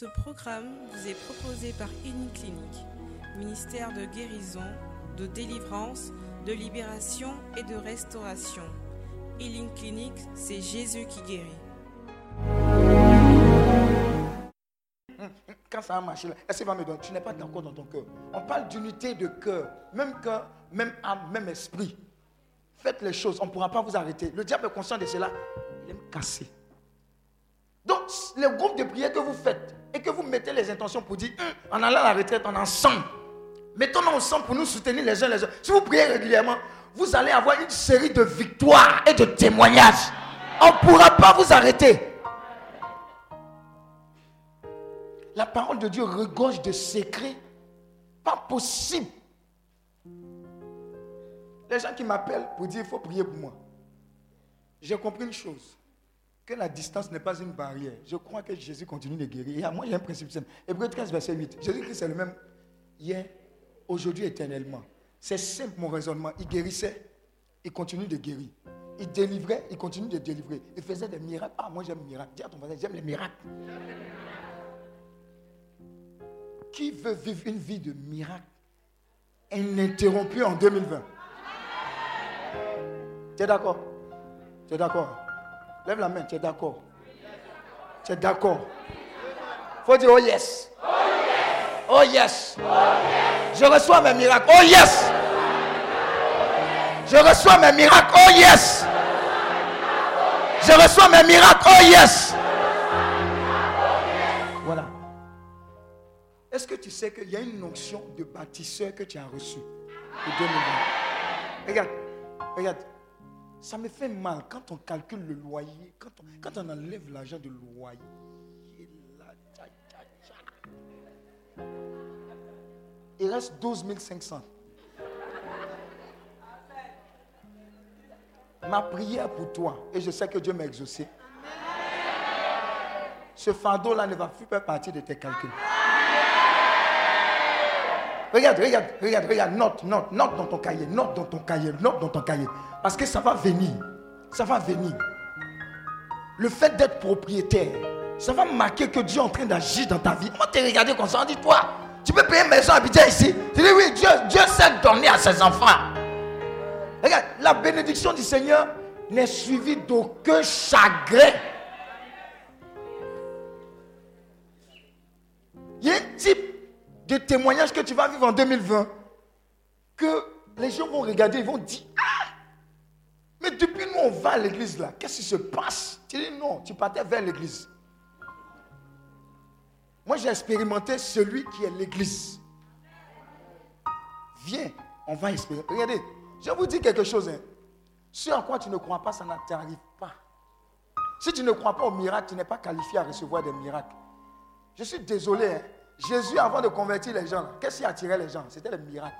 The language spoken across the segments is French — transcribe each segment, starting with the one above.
Ce programme vous est proposé par Clinique, ministère de guérison, de délivrance, de libération et de restauration. Healing Clinic, c'est Jésus qui guérit. Quand ça a marché, est-ce va me donner? Tu n'es pas d'accord dans ton cœur. On parle d'unité de cœur, même cœur, même âme, même esprit. Faites les choses, on ne pourra pas vous arrêter. Le diable est conscient de cela. Il aime casser. Donc, le groupe de prière que vous faites que vous mettez les intentions pour dire, hum, en allant à la retraite, on ensemble. Mettons-nous ensemble pour nous soutenir les uns les autres. Si vous priez régulièrement, vous allez avoir une série de victoires et de témoignages. On ne pourra pas vous arrêter. La parole de Dieu regorge de secrets. Pas possible. Les gens qui m'appellent pour dire il faut prier pour moi. J'ai compris une chose. Que la distance n'est pas une barrière. Je crois que Jésus continue de guérir. Et moi, j'ai un principe simple. Hébreu 13, verset 8. Jésus-Christ est le même hier, aujourd'hui, éternellement. C'est simple mon raisonnement. Il guérissait, il continue de guérir. Il délivrait, il continue de délivrer. Il faisait des miracles. Ah, moi j'aime les miracles. Dis à ton voisin, j'aime les miracles. Qui veut vivre une vie de miracle ininterrompue en 2020 Tu es d'accord? Tu es d'accord? Lève la main, tu es d'accord Tu es d'accord faut dire oh yes. Oh yes. Je reçois mes miracles. Oh yes. Je reçois mes miracles. Oh yes. Je reçois mes miracles. Oh yes. Voilà. Est-ce que tu sais qu'il y a une onction de bâtisseur que tu as reçue? Regarde, regarde. Ça me fait mal quand on calcule le loyer, quand on, quand on enlève l'argent de loyer. Il reste 12 500. Ma prière pour toi, et je sais que Dieu m'a exaucé, ce fardeau-là ne va plus faire partie de tes calculs. Regarde, regarde, regarde, regarde, note, note, note dans ton cahier, note dans ton cahier, note dans ton cahier. Parce que ça va venir. Ça va venir. Le fait d'être propriétaire, ça va marquer que Dieu est en train d'agir dans ta vie. Moi, t'es regardé comme ça, on dit, toi, tu peux payer une maison à ici. Tu dis oui, Dieu, Dieu sait donner à ses enfants. Regarde, la bénédiction du Seigneur n'est suivie d'aucun chagrin. Il y a un type de témoignage que tu vas vivre en 2020 que les gens vont regarder, ils vont dire Ah Mais depuis nous, on va à l'église là, qu'est-ce qui se passe? Tu dis non, tu partais vers l'église. Moi, j'ai expérimenté celui qui est l'église. Viens, on va expérimenter. Regardez, je vous dis quelque chose. Hein. Ce en quoi tu ne crois pas, ça ne t'arrive pas. Si tu ne crois pas au miracle, tu n'es pas qualifié à recevoir des miracles. Je suis désolé. Hein. Jésus, avant de convertir les gens, qu'est-ce qui attirait les gens? C'était les miracles.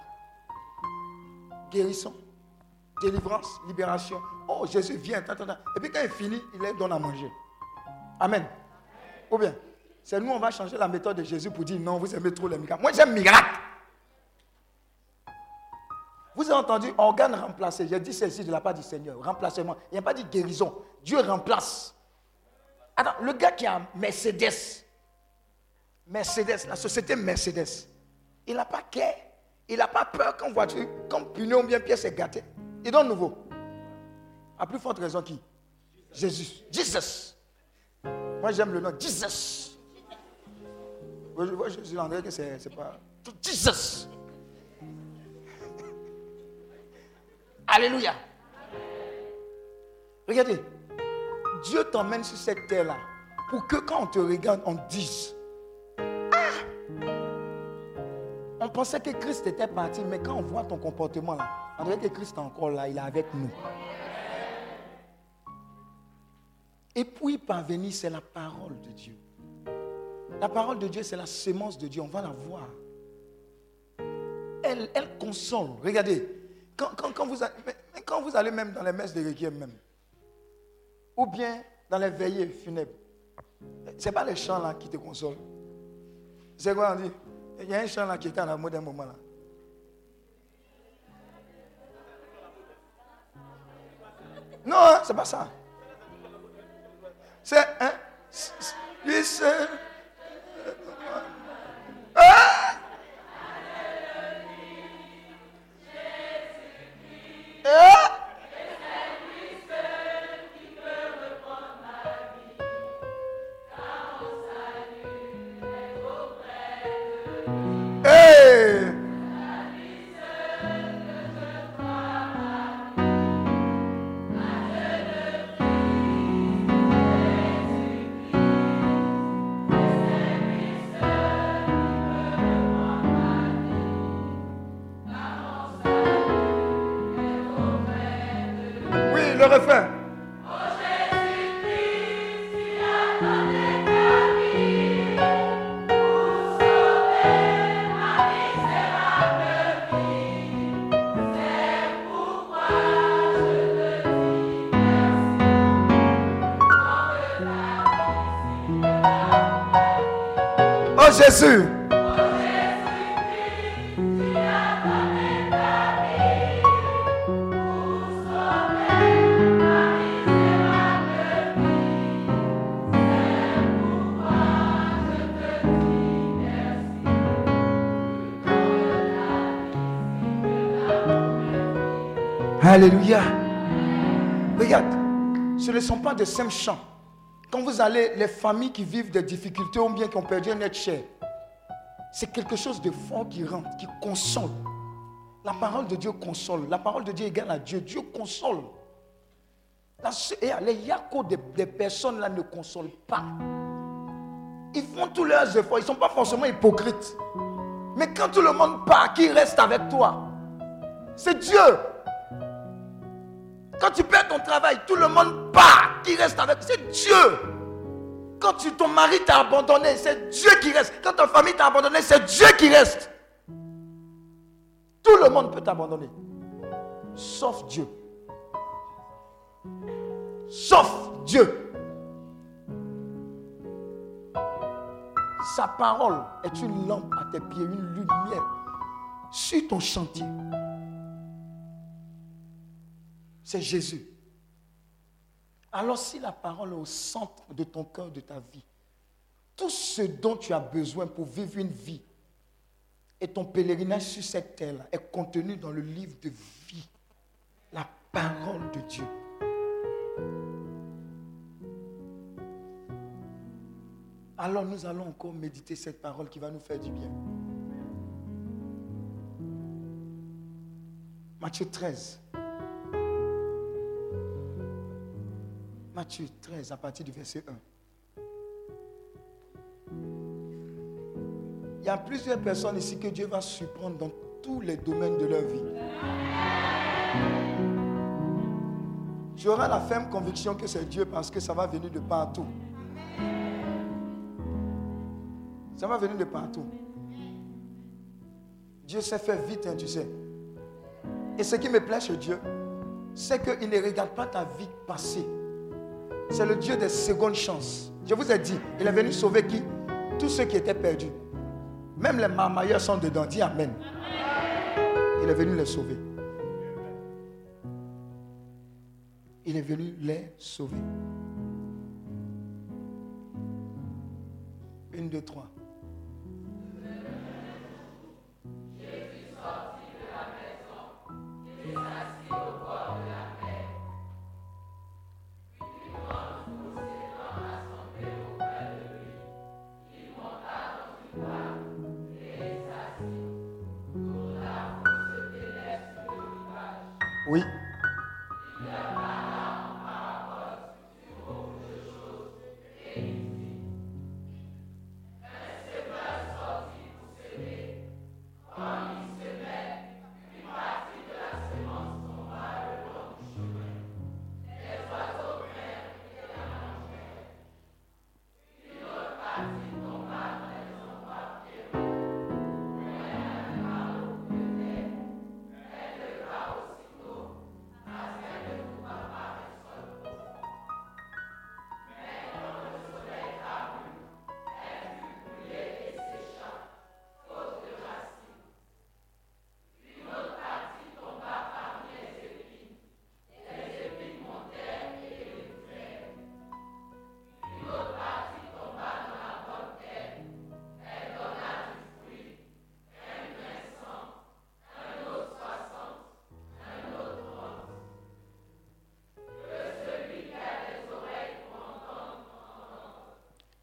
Guérison, délivrance, libération. Oh, Jésus vient. Et puis quand il finit, il leur donne à manger. Amen. Ou bien c'est nous, on va changer la méthode de Jésus pour dire non, vous aimez trop les miracles. Moi, j'aime miracle. Vous avez entendu organe remplacé. J'ai dit ceci de la part du Seigneur. Remplacement. Il n'y a pas dit guérison. Dieu remplace. Attends, le gars qui a Mercedes, Mercedes, la société Mercedes, il n'a pas qu'à, il n'a pas peur quand voiture, quand pignon bien pièce est gâté. Il donne nouveau. À plus forte raison qui? Jésus. Jesus. Moi j'aime le nom Jesus. Je vois Jésus André que c'est pas. Jesus! Alléluia. Regardez, Dieu t'emmène sur cette terre-là pour que quand on te regarde, on dise pensait que Christ était parti, mais quand on voit ton comportement là, on dirait que Christ est encore là, il est avec nous. Et puis parvenir, c'est la parole de Dieu. La parole de Dieu, c'est la sémence de Dieu. On va la voir. Elle, elle console. Regardez, quand, vous allez, quand vous allez même dans les messes de Requiem même, ou bien dans les veillées funèbres, ce n'est pas les chants là qui te consolent. C'est quoi on dit? Il y a un chant là qui était à la mode d'un moment là. Non, hein, c'est pas ça. C'est euh, euh, hein! Eh? Alléluia. Regarde, ce ne sont pas de simples chants. Quand vous allez, les familles qui vivent des difficultés ou bien qui ont perdu un être cher, c'est quelque chose de fort qui rentre, qui console. La parole de Dieu console. La parole de Dieu égale à Dieu. Dieu console. Et les Yako des, des personnes là ne consolent pas. Ils font tous leurs efforts. Ils ne sont pas forcément hypocrites. Mais quand tout le monde part, qui reste avec toi? C'est Dieu. Quand tu perds ton travail, tout le monde part. Qui reste avec C'est Dieu. Quand tu, ton mari t'a abandonné, c'est Dieu qui reste. Quand ta famille t'a abandonné, c'est Dieu qui reste. Tout le monde peut t'abandonner. Sauf Dieu. Sauf Dieu. Sa parole est une lampe à tes pieds, une lumière sur ton chantier c'est Jésus. Alors si la parole est au centre de ton cœur, de ta vie, tout ce dont tu as besoin pour vivre une vie et ton pèlerinage sur cette terre est contenu dans le livre de vie, la parole de Dieu. Alors nous allons encore méditer cette parole qui va nous faire du bien. Matthieu 13. Matthieu 13 à partir du verset 1. Il y a plusieurs personnes ici que Dieu va surprendre dans tous les domaines de leur vie. J'aurai la ferme conviction que c'est Dieu parce que ça va venir de partout. Ça va venir de partout. Dieu sait faire vite, hein, tu sais. Et ce qui me plaît chez Dieu, c'est qu'il ne regarde pas ta vie passée. C'est le Dieu des secondes chances. Je vous ai dit, il est venu sauver qui? Tous ceux qui étaient perdus. Même les marmailleurs sont dedans. Dis Amen. Il est venu les sauver. Il est venu les sauver. Une, deux, trois. Oui.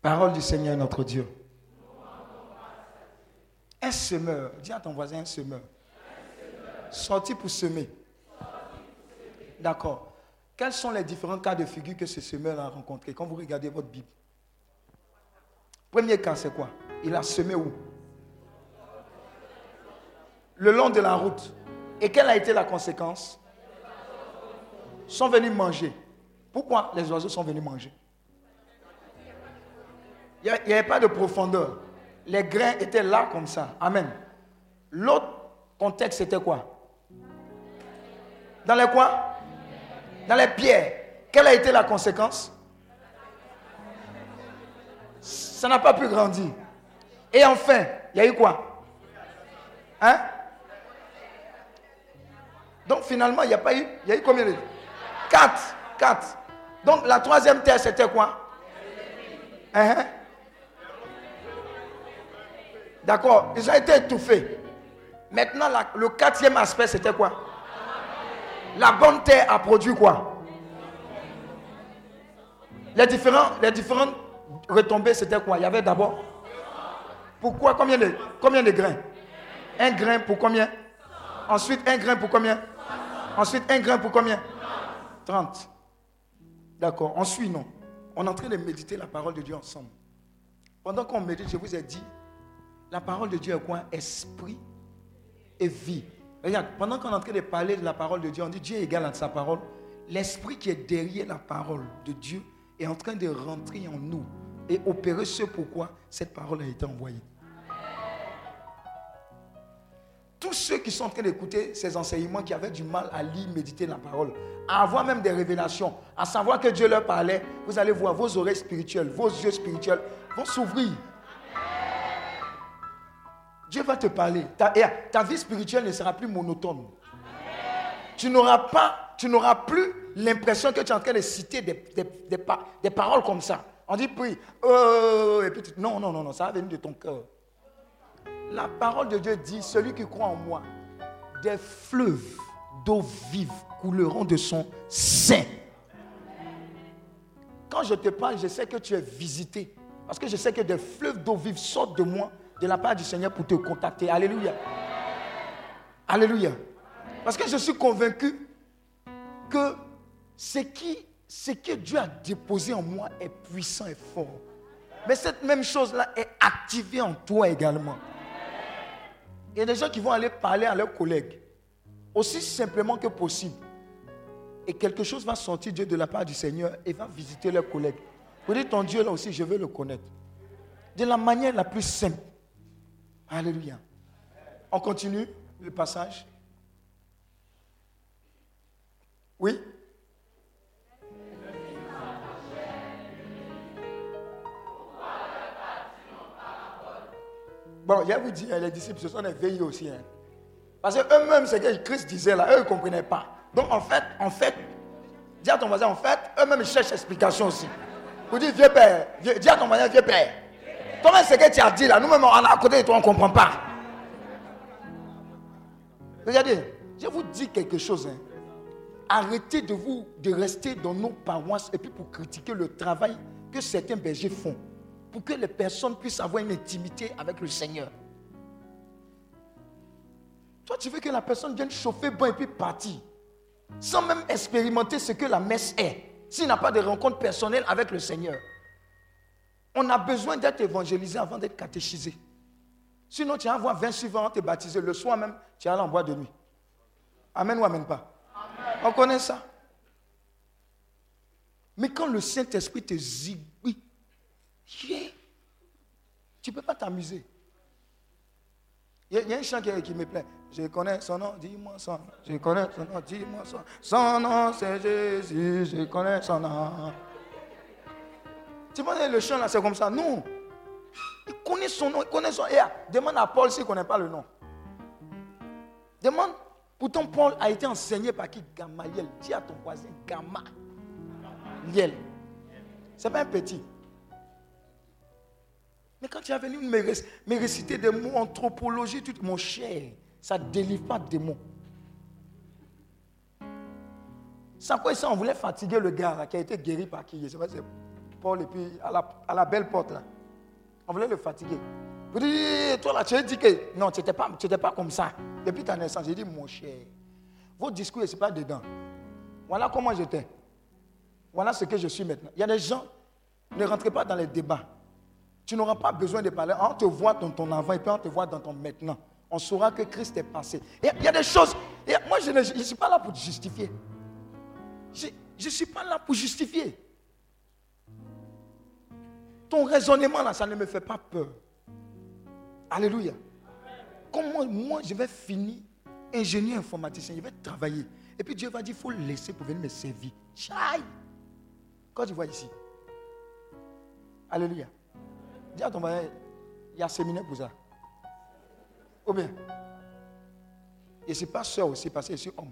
Parole du Seigneur notre Dieu. Un semeur, dis à ton voisin un semeur. Sorti pour semer. D'accord. Quels sont les différents cas de figure que ce semeur a rencontrés quand vous regardez votre Bible Premier cas, c'est quoi? Il a semé où? Le long de la route. Et quelle a été la conséquence? Sont venus manger. Pourquoi les oiseaux sont venus manger? Il n'y avait pas de profondeur. Les grains étaient là comme ça. Amen. L'autre contexte, c'était quoi? Dans les quoi? Dans les pierres. Quelle a été la conséquence? Ça n'a pas pu grandir. Et enfin, il y a eu quoi? Hein? Donc finalement, il n'y a pas eu. Il y a eu combien de. Quatre. Quatre. Donc la troisième terre, c'était quoi? Hein, hein? D'accord, ils ont été étouffés. Maintenant, le quatrième aspect, c'était quoi? La bonne terre a produit quoi? Les, différents, les différentes retombées, c'était quoi? Il y avait d'abord. Pourquoi combien de, combien de grains? Un grain pour combien? Ensuite, un grain pour combien? Ensuite, un grain pour combien? 30. D'accord, on suit, non? On est en train de méditer la parole de Dieu ensemble. Pendant qu'on médite, je vous ai dit, la parole de Dieu est quoi? Esprit et vie. Regarde, pendant qu'on est en train de parler de la parole de Dieu, on dit Dieu est égal à sa parole. L'esprit qui est derrière la parole de Dieu est en train de rentrer en nous et opérer ce pourquoi cette parole a été envoyée. Tous ceux qui sont en train d'écouter ces enseignements, qui avaient du mal à lire, méditer la parole, à avoir même des révélations, à savoir que Dieu leur parlait, vous allez voir vos oreilles spirituelles, vos yeux spirituels vont s'ouvrir. Dieu va te parler. Ta, vie spirituelle ne sera plus monotone. Tu n'auras pas, tu n'auras plus l'impression que tu es en train de citer des, paroles comme ça. On dit puis, oh, et puis, non, non, non, non, ça va venir de ton cœur. La parole de Dieu dit, celui qui croit en moi, des fleuves d'eau vive couleront de son sein. Quand je te parle, je sais que tu es visité. Parce que je sais que des fleuves d'eau vive sortent de moi de la part du Seigneur pour te contacter. Alléluia. Alléluia. Parce que je suis convaincu que ce, que Dieu a déposé en moi est puissant et fort. Mais cette même chose-là est activée en toi également. Il y a des gens qui vont aller parler à leurs collègues, aussi simplement que possible. Et quelque chose va sortir Dieu de la part du Seigneur et va visiter leurs collègues. Vous dites, ton Dieu là aussi, je veux le connaître. De la manière la plus simple. Alléluia. On continue le passage. Oui? Bon, je vous dire, les disciples, ce sont des veillés aussi. Hein. Parce qu'eux-mêmes, ce que Christ disait là, eux, ils ne comprenaient pas. Donc, en fait, en fait, dis à ton voisin, en fait, eux-mêmes, ils cherchent explication aussi. Vous dites, vieux père, dis à ton voisin, vieux père. Toi-même, ce que tu as dit là, nous-mêmes, on est à côté de toi, on ne comprend pas. Regardez, je vous dis quelque chose. Hein. Arrêtez de vous de rester dans nos paroisses et puis pour critiquer le travail que certains bergers font pour que les personnes puissent avoir une intimité avec le Seigneur. Toi, tu veux que la personne vienne chauffer bon et puis partir, sans même expérimenter ce que la messe est, s'il n'a pas de rencontre personnelle avec le Seigneur. On a besoin d'être évangélisé avant d'être catéchisé. Sinon, tu vas avoir 20 suivants, te baptiser. Le soir même, tu vas en bois de nuit. Amen ou amen pas? On connaît ça. Mais quand le Saint-Esprit te zigouille, tu ne peux pas t'amuser. Il y, a un chant qui, me plaît. Je connais son nom, dis-moi son nom. Je connais son nom, dis-moi son nom. Son nom, c'est Jésus, je connais son nom. Tu vois, le chant là, c'est comme ça. Non. Il connaît son nom, il connaît son nom. demande à Paul s'il ne connaît pas le nom. Demande. Pourtant, Paul a été enseigné par qui? Gamaliel. Dis à ton voisin, Gamaliel. Ce n'est pas un petit. Mais quand tu es venu me, réciter des mots anthropologie, tout, mon cher, ça ne délivre pas des mots. Sans quoi ça, on voulait fatiguer le gars qui a été guéri par qui? C'est Et puis à la, belle porte là. On voulait le fatiguer. Vous dites, toi là, tu as dit que non, tu n'étais pas, pas comme ça. Depuis ta naissance, j'ai dit, mon cher, votre discours, ce n'est pas dedans. Voilà comment j'étais. Voilà ce que je suis maintenant. Il y a des gens, ne rentrez pas dans les débats. Tu n'auras pas besoin de parler. On te voit dans ton avant et puis on te voit dans ton maintenant. On saura que Christ est passé. il y a des choses. moi, je ne suis pas là pour justifier. Je ne suis pas là pour justifier. Ton raisonnement là, ça ne me fait pas peur. Alléluia. Comment moi je vais finir ingénieur informaticien, je vais travailler. Et puis Dieu va dire, il faut laisser pour venir me servir. Chai. Quand tu vois ici. Alléluia. Dis à ton voisin, il y a un séminaire pour ça. Ou bien. Et c'est pas soeur aussi, parce que je suis homme.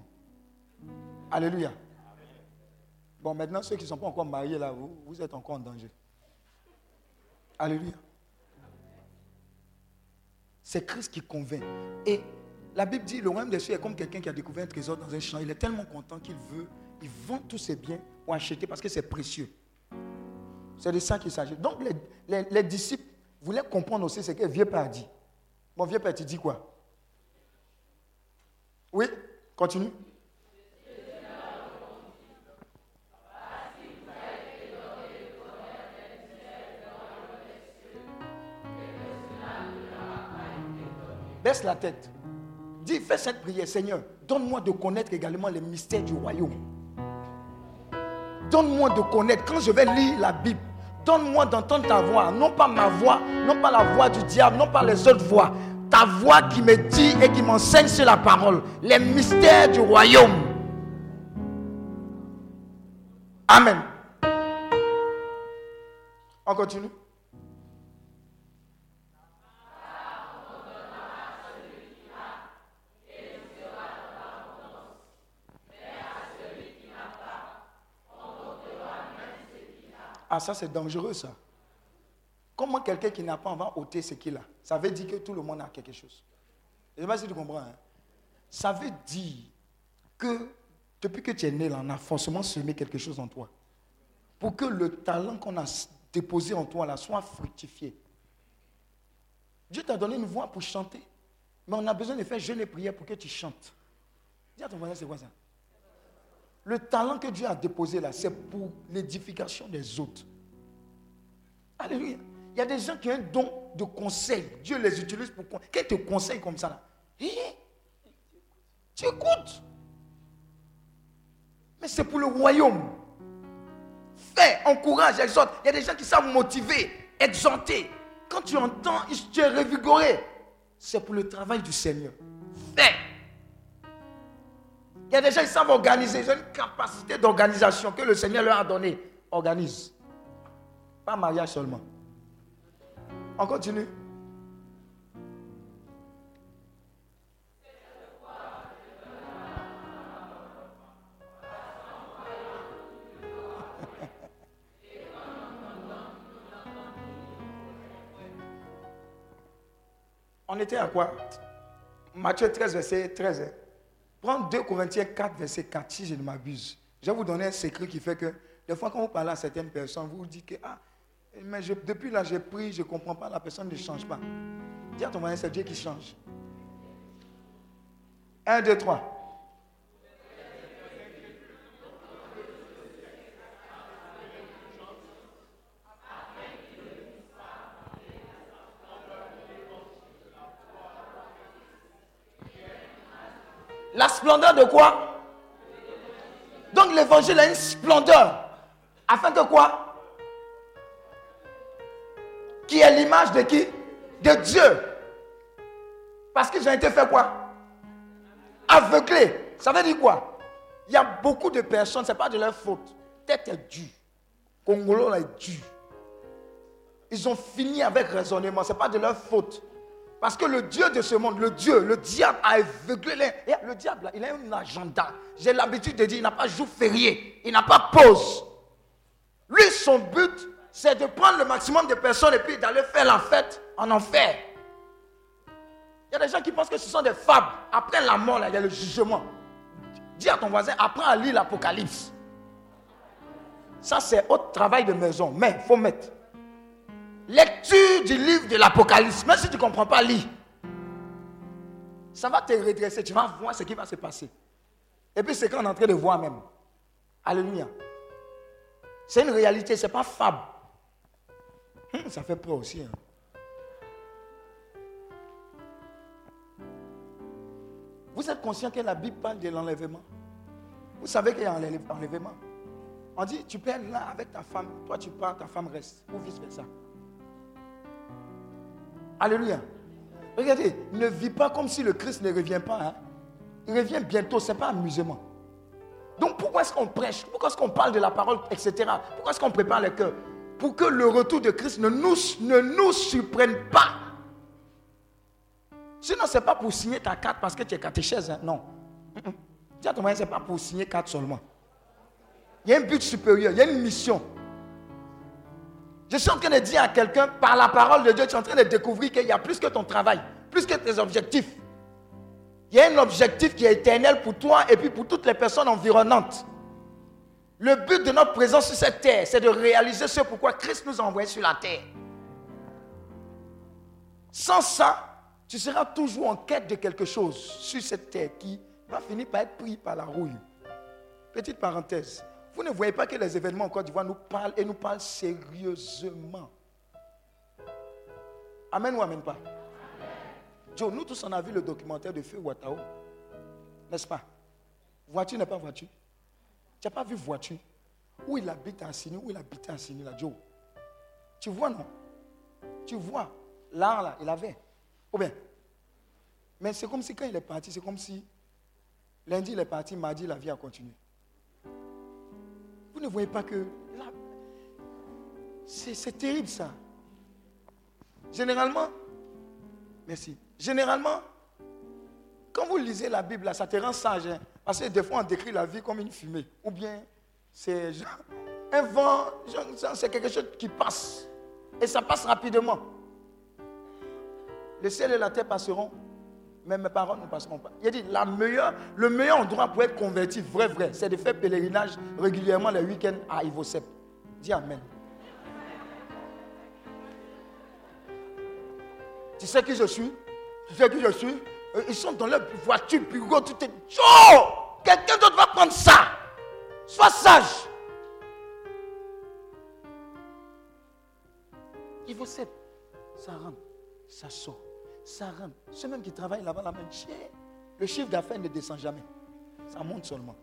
Alléluia. Bon, maintenant, ceux qui ne sont pas encore mariés là, vous êtes encore en danger. Alléluia. C'est Christ qui convainc. Et la Bible dit, le royaume des cieux est comme quelqu'un qui a découvert un trésor dans un champ. Il est tellement content qu'il veut, il vend tous ses biens pour acheter parce que c'est précieux. C'est de ça qu'il s'agit. Donc les, disciples voulaient comprendre aussi ce que vieux père dit. Mon vieux père, tu dis quoi? Oui, continue. Baisse la tête. Dis, fais cette prière, Seigneur, donne-moi de connaître également les mystères du royaume. Donne-moi de connaître, quand je vais lire la Bible, donne-moi d'entendre ta voix, non pas ma voix, non pas la voix du diable, non pas les autres voix. Ta voix qui me dit et qui m'enseigne sur la parole, les mystères du royaume. Amen. On continue. Ah, ça c'est dangereux ça. Comment quelqu'un qui n'a pas va ôter ce qu'il a Ça veut dire que tout le monde a quelque chose. Je ne sais pas si tu comprends. Hein. Ça veut dire que depuis que tu es né, là, on a forcément semé quelque chose en toi. Pour que le talent qu'on a déposé en toi là, soit fructifié. Dieu t'a donné une voix pour chanter. Mais on a besoin de faire jeûne et prière pour que tu chantes. Dis à ton voisin, c'est quoi ça? Le talent que Dieu a déposé là, c'est pour l'édification des autres. Alléluia. Il y a des gens qui ont un don de conseil. Dieu les utilise pour... Qu'est-ce te conseille comme ça là? Tu écoutes? Mais c'est pour le royaume. Fais, encourage, exhorte. Il y a des gens qui savent motiver, exhorter. Quand tu entends, tu es revigoré. C'est pour le travail du Seigneur. Fais. Il y a des gens qui savent organiser. Ils ont une capacité d'organisation que le Seigneur leur a donnée. Organise. Pas mariage seulement. On continue. On était à quoi? Matthieu 13, verset 13. Prends 2 Corinthiens 4, verset 4, si je ne m'abuse. Je vais vous donner un secret qui fait que, des fois, quand vous parlez à certaines personnes, vous vous dites que, ah, mais depuis là, j'ai pris, je ne comprends pas, la personne ne change pas. Dis à ton voisin, c'est Dieu qui change. 1, 2, 3. La splendeur de quoi? Donc l'évangile a une splendeur. Afin que quoi? Qui est l'image de qui? De Dieu. Parce qu'ils ont été fait quoi? Aveuglés. Ça veut dire quoi? Il y a beaucoup de personnes, ce n'est pas de leur faute. Tête est due. Congolo est dû. Ils ont fini avec raisonnement, ce n'est pas de leur faute. Parce que le Dieu de ce monde, le Dieu, le diable a aveuglé les... Le diable, il a un agenda. J'ai l'habitude de dire, il n'a pas jour férié, il n'a pas pause. Lui, son but, c'est de prendre le maximum de personnes et puis d'aller faire la fête en enfer. Il y a des gens qui pensent que ce sont des fables. Après la mort, il y a le jugement. Dis à ton voisin, apprends à lire l'Apocalypse. Ça, c'est autre travail de maison. Mais il faut mettre. Lecture du livre de l'Apocalypse. Même si tu ne comprends pas, lis. Ça va te redresser. Tu vas voir ce qui va se passer. Et puis c'est qu'on est en train de voir même. Alléluia. C'est une réalité, ce n'est pas fable. Hum, ça fait peur aussi. Hein. Vous êtes conscient que la Bible parle de l'enlèvement? Vous savez qu'il y a un enlèvement. On dit, tu perds là avec ta femme, toi tu pars, ta femme reste, ou vice-versa. Alléluia. Regardez, ne vis pas comme si le Christ ne revient pas. Hein. Il revient bientôt, ce n'est pas amusement. Donc pourquoi est-ce qu'on prêche? Pourquoi est-ce qu'on parle de la parole, etc. Pourquoi est-ce qu'on prépare le cœur? Pour que le retour de Christ ne nous, ne nous surprenne pas. Sinon, ce n'est pas pour signer ta carte parce que tu es catéchèse. Hein. Non. Dis à ton ce n'est pas pour signer carte seulement. Il y a un but supérieur, il y a une mission. Je suis en train de dire à quelqu'un, par la parole de Dieu, tu es en train de découvrir qu'il y a plus que ton travail, plus que tes objectifs. Il y a un objectif qui est éternel pour toi et puis pour toutes les personnes environnantes. Le but de notre présence sur cette terre, c'est de réaliser ce pourquoi Christ nous a envoyés sur la terre. Sans ça, tu seras toujours en quête de quelque chose sur cette terre qui va finir par être pris par la rouille. Petite parenthèse. Vous ne voyez pas que les événements en Côte d'Ivoire nous parlent et nous parlent sérieusement. Amen ou amen pas? Joe, nous tous on a vu le documentaire de Feu Watao. N'est-ce pas? Voiture n'est pas voiture. Tu n'as pas vu voiture Où il habite à Sini, où il habitait à Sini, là, Joe? Tu vois, non? Tu vois, là, là, il avait. Ou bien? Mais c'est comme si quand il est parti, c'est comme si lundi il est parti, mardi la vie a continué. Vous ne voyez pas que c'est terrible ça. Généralement, merci. Généralement, quand vous lisez la Bible, ça te rend sage. Hein. parce que des fois, on décrit la vie comme une fumée. Ou bien, c'est un vent, c'est quelque chose qui passe. Et ça passe rapidement. Le ciel et la terre passeront, mais mes paroles ne passeront pas. Il a dit, le meilleur endroit pour être converti, vrai, vrai, c'est de faire pèlerinage régulièrement les week-ends à Ivosep. Dis Amen. Tu sais qui je suis? Tu sais qui je suis? Euh, Ils sont dans leur voiture, bureau, tout est... Oh Quelqu'un d'autre va prendre ça. Sois sage. Ivosep, ça rentre, ça sort ça rentre. Ceux même qui travaillent là-bas, la main, le chiffre d'affaires ne descend jamais. Ça monte seulement.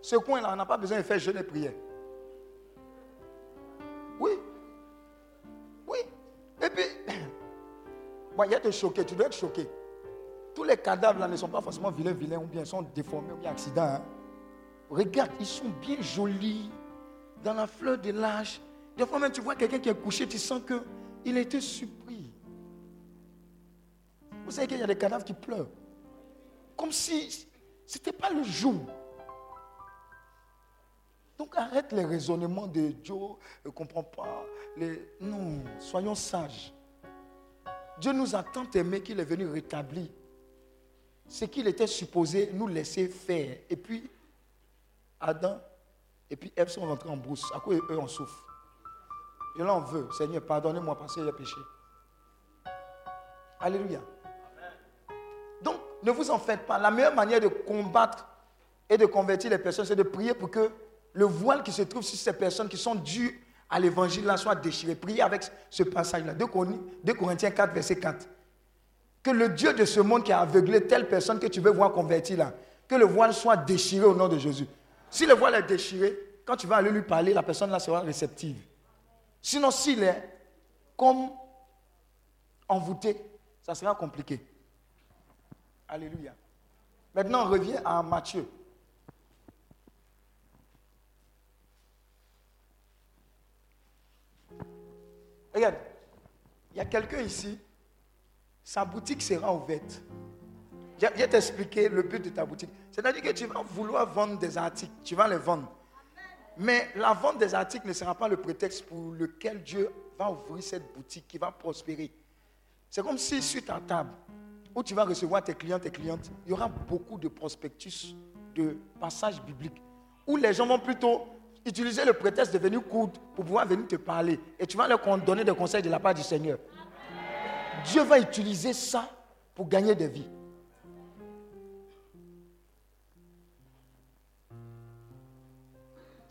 Ce coin-là, on n'a pas besoin de faire jeûne et prière. Oui. Oui. Et puis, il y a te choquer, tu dois être choqué. Tous les cadavres là ne sont pas forcément vilains, vilains, ou bien sont déformés, ou bien accidents. Hein. Regarde, ils sont bien jolis, dans la fleur de l'âge. Des fois même, tu vois quelqu'un qui est couché, tu sens que il était surpris. Vous savez qu'il y a des cadavres qui pleurent. Comme si ce n'était pas le jour. Donc arrête les raisonnements de Dieu ne comprend pas. Non, soyons sages. Dieu nous a tant aimés qu'il est venu rétablir ce qu'il était supposé nous laisser faire. Et puis, Adam et puis Ève sont rentrés en brousse. À quoi eux en souffrent? Je l'en veux. Seigneur, pardonnez-moi parce que j'ai péché. Alléluia. Donc, ne vous en faites pas. La meilleure manière de combattre et de convertir les personnes, c'est de prier pour que le voile qui se trouve sur ces personnes qui sont dues à l'évangile là soit déchiré. Priez avec ce passage-là. 2 Corinthiens 4, verset 4. Que le Dieu de ce monde qui a aveuglé telle personne que tu veux voir convertir là, que le voile soit déchiré au nom de Jésus. Si le voile est déchiré, quand tu vas aller lui parler, la personne là sera réceptive. Sinon, s'il est comme envoûté, ça sera compliqué. Alléluia. Maintenant, on revient à Matthieu. Regarde, il y a quelqu'un ici, sa boutique sera ouverte. Je vais t'expliquer le but de ta boutique. C'est-à-dire que tu vas vouloir vendre des articles, tu vas les vendre. Mais la vente des articles ne sera pas le prétexte pour lequel Dieu va ouvrir cette boutique qui va prospérer. C'est comme si sur ta table, où tu vas recevoir tes clients, tes clientes, il y aura beaucoup de prospectus, de passages bibliques, où les gens vont plutôt utiliser le prétexte de venir coudre pour pouvoir venir te parler. Et tu vas leur donner des conseils de la part du Seigneur. Dieu va utiliser ça pour gagner des vies.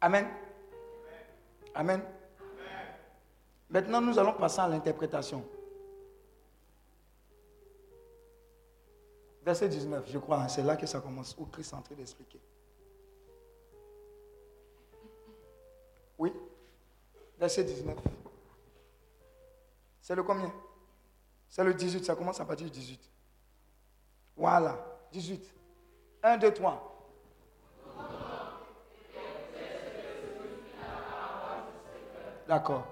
Amen. Amen. Maintenant, nous allons passer à l'interprétation. Verset 19, je crois, hein, c'est là que ça commence, où Christ est en train d'expliquer. Oui Verset 19. C'est le combien? C'est le 18, ça commence à partir du 18. Voilà, 18. 1, 2, 3. D'accord.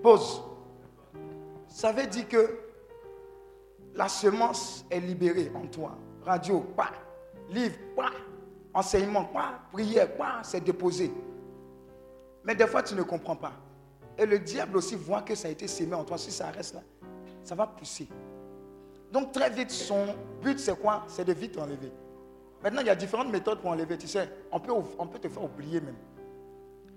Pause. Ça veut dire que la semence est libérée en toi. Radio, pas. Livre, pas enseignement, quoi, prière, quoi, c'est déposé. Mais des fois, tu ne comprends pas. Et le diable aussi voit que ça a été sémé en toi. Si ça reste là, ça va pousser. Donc très vite, son but, c'est quoi? C'est de vite enlever. Maintenant, il y a différentes méthodes pour enlever. Tu sais, on peut, on peut te faire oublier même.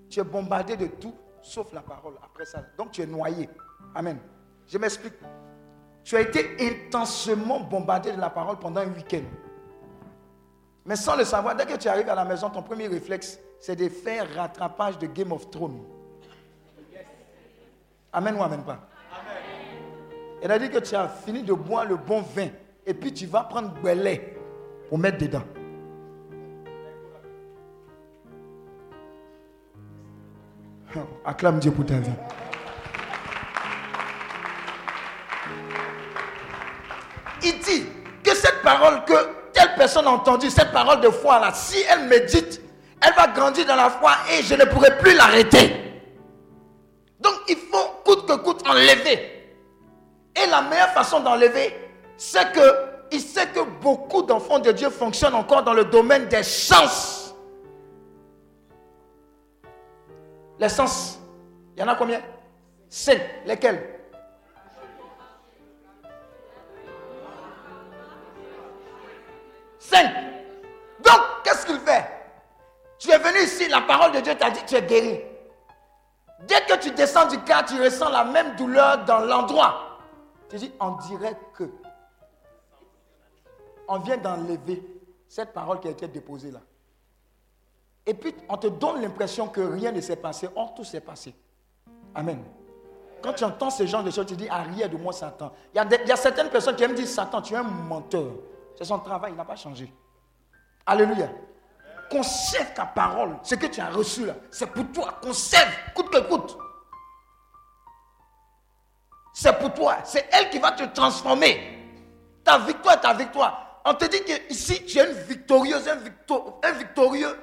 Tu es bombardé de tout, sauf la parole après ça. Donc tu es noyé. Amen. Je m'explique. Tu as été intensément bombardé de la parole pendant un week-end. Mais sans le savoir, dès que tu arrives à la maison, ton premier réflexe, c'est de faire rattrapage de Game of Thrones. Amen ou amen pas? Amen. Elle a dit que tu as fini de boire le bon vin et puis tu vas prendre lait pour mettre dedans. Acclame Dieu pour ta vie. Il dit que cette parole que personne a entendu cette parole de foi là, si elle médite, elle va grandir dans la foi et je ne pourrai plus l'arrêter. Donc il faut coûte que coûte enlever. Et la meilleure façon d'enlever, c'est que il sait que beaucoup d'enfants de Dieu fonctionnent encore dans le domaine des sens. Les sens, il y en a combien? C'est Lesquels? Donc, qu'est-ce qu'il fait? Tu es venu ici, la parole de Dieu t'a dit tu es guéri. Dès que tu descends du car, tu ressens la même douleur dans l'endroit. Tu dis, on dirait que. On vient d'enlever cette parole qui a été déposée là. Et puis, on te donne l'impression que rien ne s'est passé. Or, tout s'est passé. Amen. Quand tu entends ce genre de choses, tu dis, arrière de moi, Satan. Il y, a il y a certaines personnes qui me disent, Satan, tu es un menteur. C'est son travail, il n'a pas changé. Alléluia. Conserve ta parole. Ce que tu as reçu là, c'est pour toi. Conserve, coûte que coûte. C'est pour toi. C'est elle qui va te transformer. Ta victoire ta victoire. On te dit que ici, tu es une victorieuse, un, un victorieux.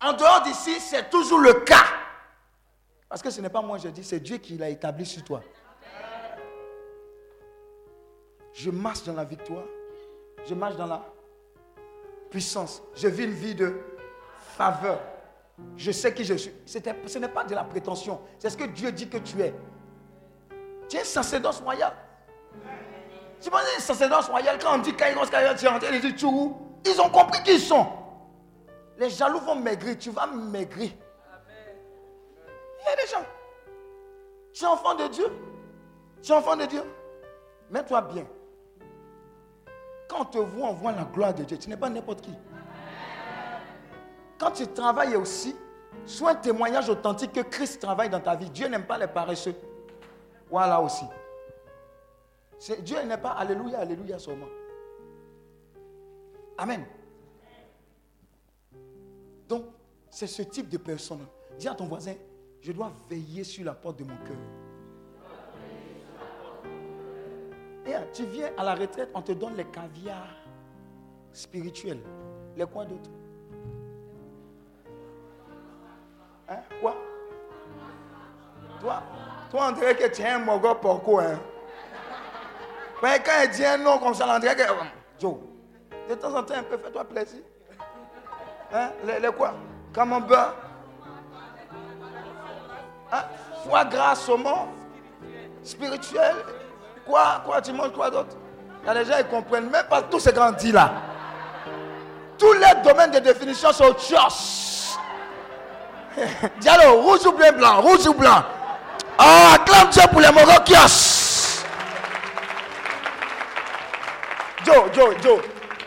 En dehors d'ici, c'est toujours le cas. Parce que ce n'est pas moi, je dis, c'est Dieu qui l'a établi sur toi. Je marche dans la victoire. Je marche dans la puissance. Je vis une vie de faveur. Je sais qui je suis. Ce n'est pas de la prétention. C'est ce que Dieu dit que tu es. Tu es sacerdoce royal. Tu penses une sacerdoce royale quand on dit Kairos, Kairos, tu es rentré, ils Ils ont compris qui ils sont. Les jaloux vont maigrir, tu vas maigrir. Il y a des gens. Tu es enfant de Dieu. Tu es enfant de Dieu. Mets-toi bien. Quand on te voit, on voit la gloire de Dieu. Tu n'es pas n'importe qui. Quand tu travailles aussi, sois un témoignage authentique que Christ travaille dans ta vie. Dieu n'aime pas les paresseux. Voilà aussi. Dieu n'est pas Alléluia, Alléluia seulement. Amen. Donc, c'est ce type de personne. Dis à ton voisin, je dois veiller sur la porte de mon cœur. Tu viens à la retraite, on te donne les caviars spirituels. Les quoi d'autre Hein? Quoi? Toi, toi, on dirait que tu es un mogo porco. Hein? quand il dit un nom comme ça, on que. Joe, De temps en temps, un peu, fais-toi plaisir. Hein? Les, quoi? Camembert hein? Foie gras, saumon Spirituel Quoi Quoi Tu manges quoi d'autre? Il y a des gens qui comprennent même pas tous ces grands dits là. Tous les domaines de définition sont tchos. Diallo, rouge ou blanc, rouge ou blanc. Ah, acclame Dieu pour les Morokios. Joe, Joe, Joe.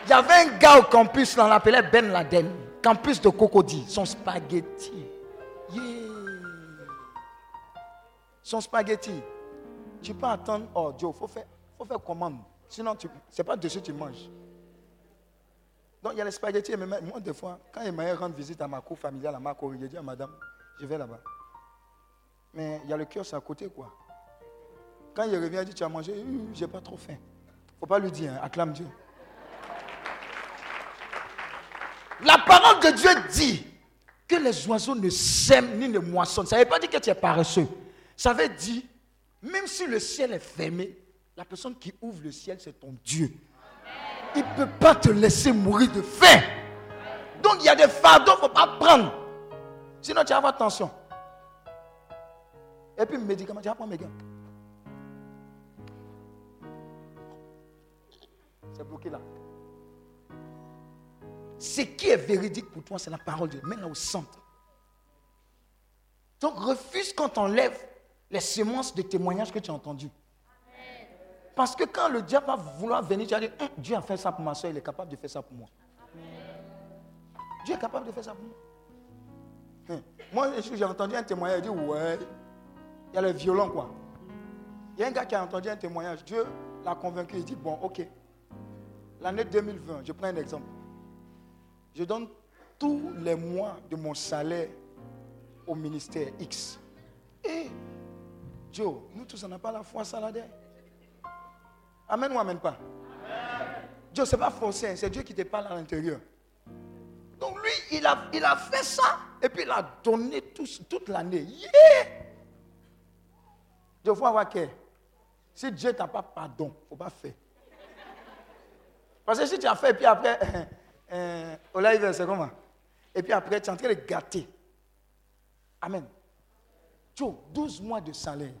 Il y avait un gars au campus, là, on l'appelait Ben Laden. Campus de Cocody. Son spaghetti. Son spaghetti. Tu peux attendre. Oh, Joe, il faut faire, faut faire commande. Sinon, ce n'est pas dessus que tu manges. Donc, il y a les spaghettis. Mais moi, des fois, quand m'a rendre visite à ma cour familiale, à ma cour, il a dit à madame, je vais là-bas. Mais il y a le kiosque à côté, quoi. Quand il revient, il dit, tu as mangé? Je n'ai pas trop faim. Il ne faut pas lui dire, hein, acclame Dieu. La parole de Dieu dit que les oiseaux ne sèment ni ne moissonnent. Ça ne veut pas dire que tu es paresseux. Ça veut dire, même si le ciel est fermé, la personne qui ouvre le ciel, c'est ton Dieu. Il ne peut pas te laisser mourir de faim. Donc il y a des fardeaux qu'il ne faut pas prendre. Sinon tu vas avoir tension. Et puis médicament, tu vas prendre mes gars. C'est bloqué là. Ce qui est véridique pour toi, c'est la parole de Dieu. Mets-la au centre. Donc refuse quand on enlève les semences de témoignages que tu as entendus. Parce que quand le diable va vouloir venir, tu vas dire, hum, Dieu a fait ça pour ma soeur, il est capable de faire ça pour moi. Dieu est capable de faire ça pour moi. Hum. Moi, j'ai entendu un témoignage, il dit, ouais, il y a le violon, quoi. Il y a un gars qui a entendu un témoignage, Dieu l'a convaincu, il dit, bon, ok, l'année 2020, je prends un exemple. Je donne tous les mois de mon salaire au ministère X. Et Joe, nous tous, on n'a pas la foi saladaire. Amen ou amène pas? Dieu, ce n'est pas forcé, hein. c'est Dieu qui te parle à l'intérieur. Donc lui, il a, il a fait ça et puis il a donné toute l'année. Yeah! Faut avoir cœur. Si Dieu t'a pas pardon, il ne faut pas faire. Parce que si tu as fait et puis après, euh, Olive, c'est comment? Et puis après, tu es en train de gâter. Amen. Joe, 12 mois de salaire.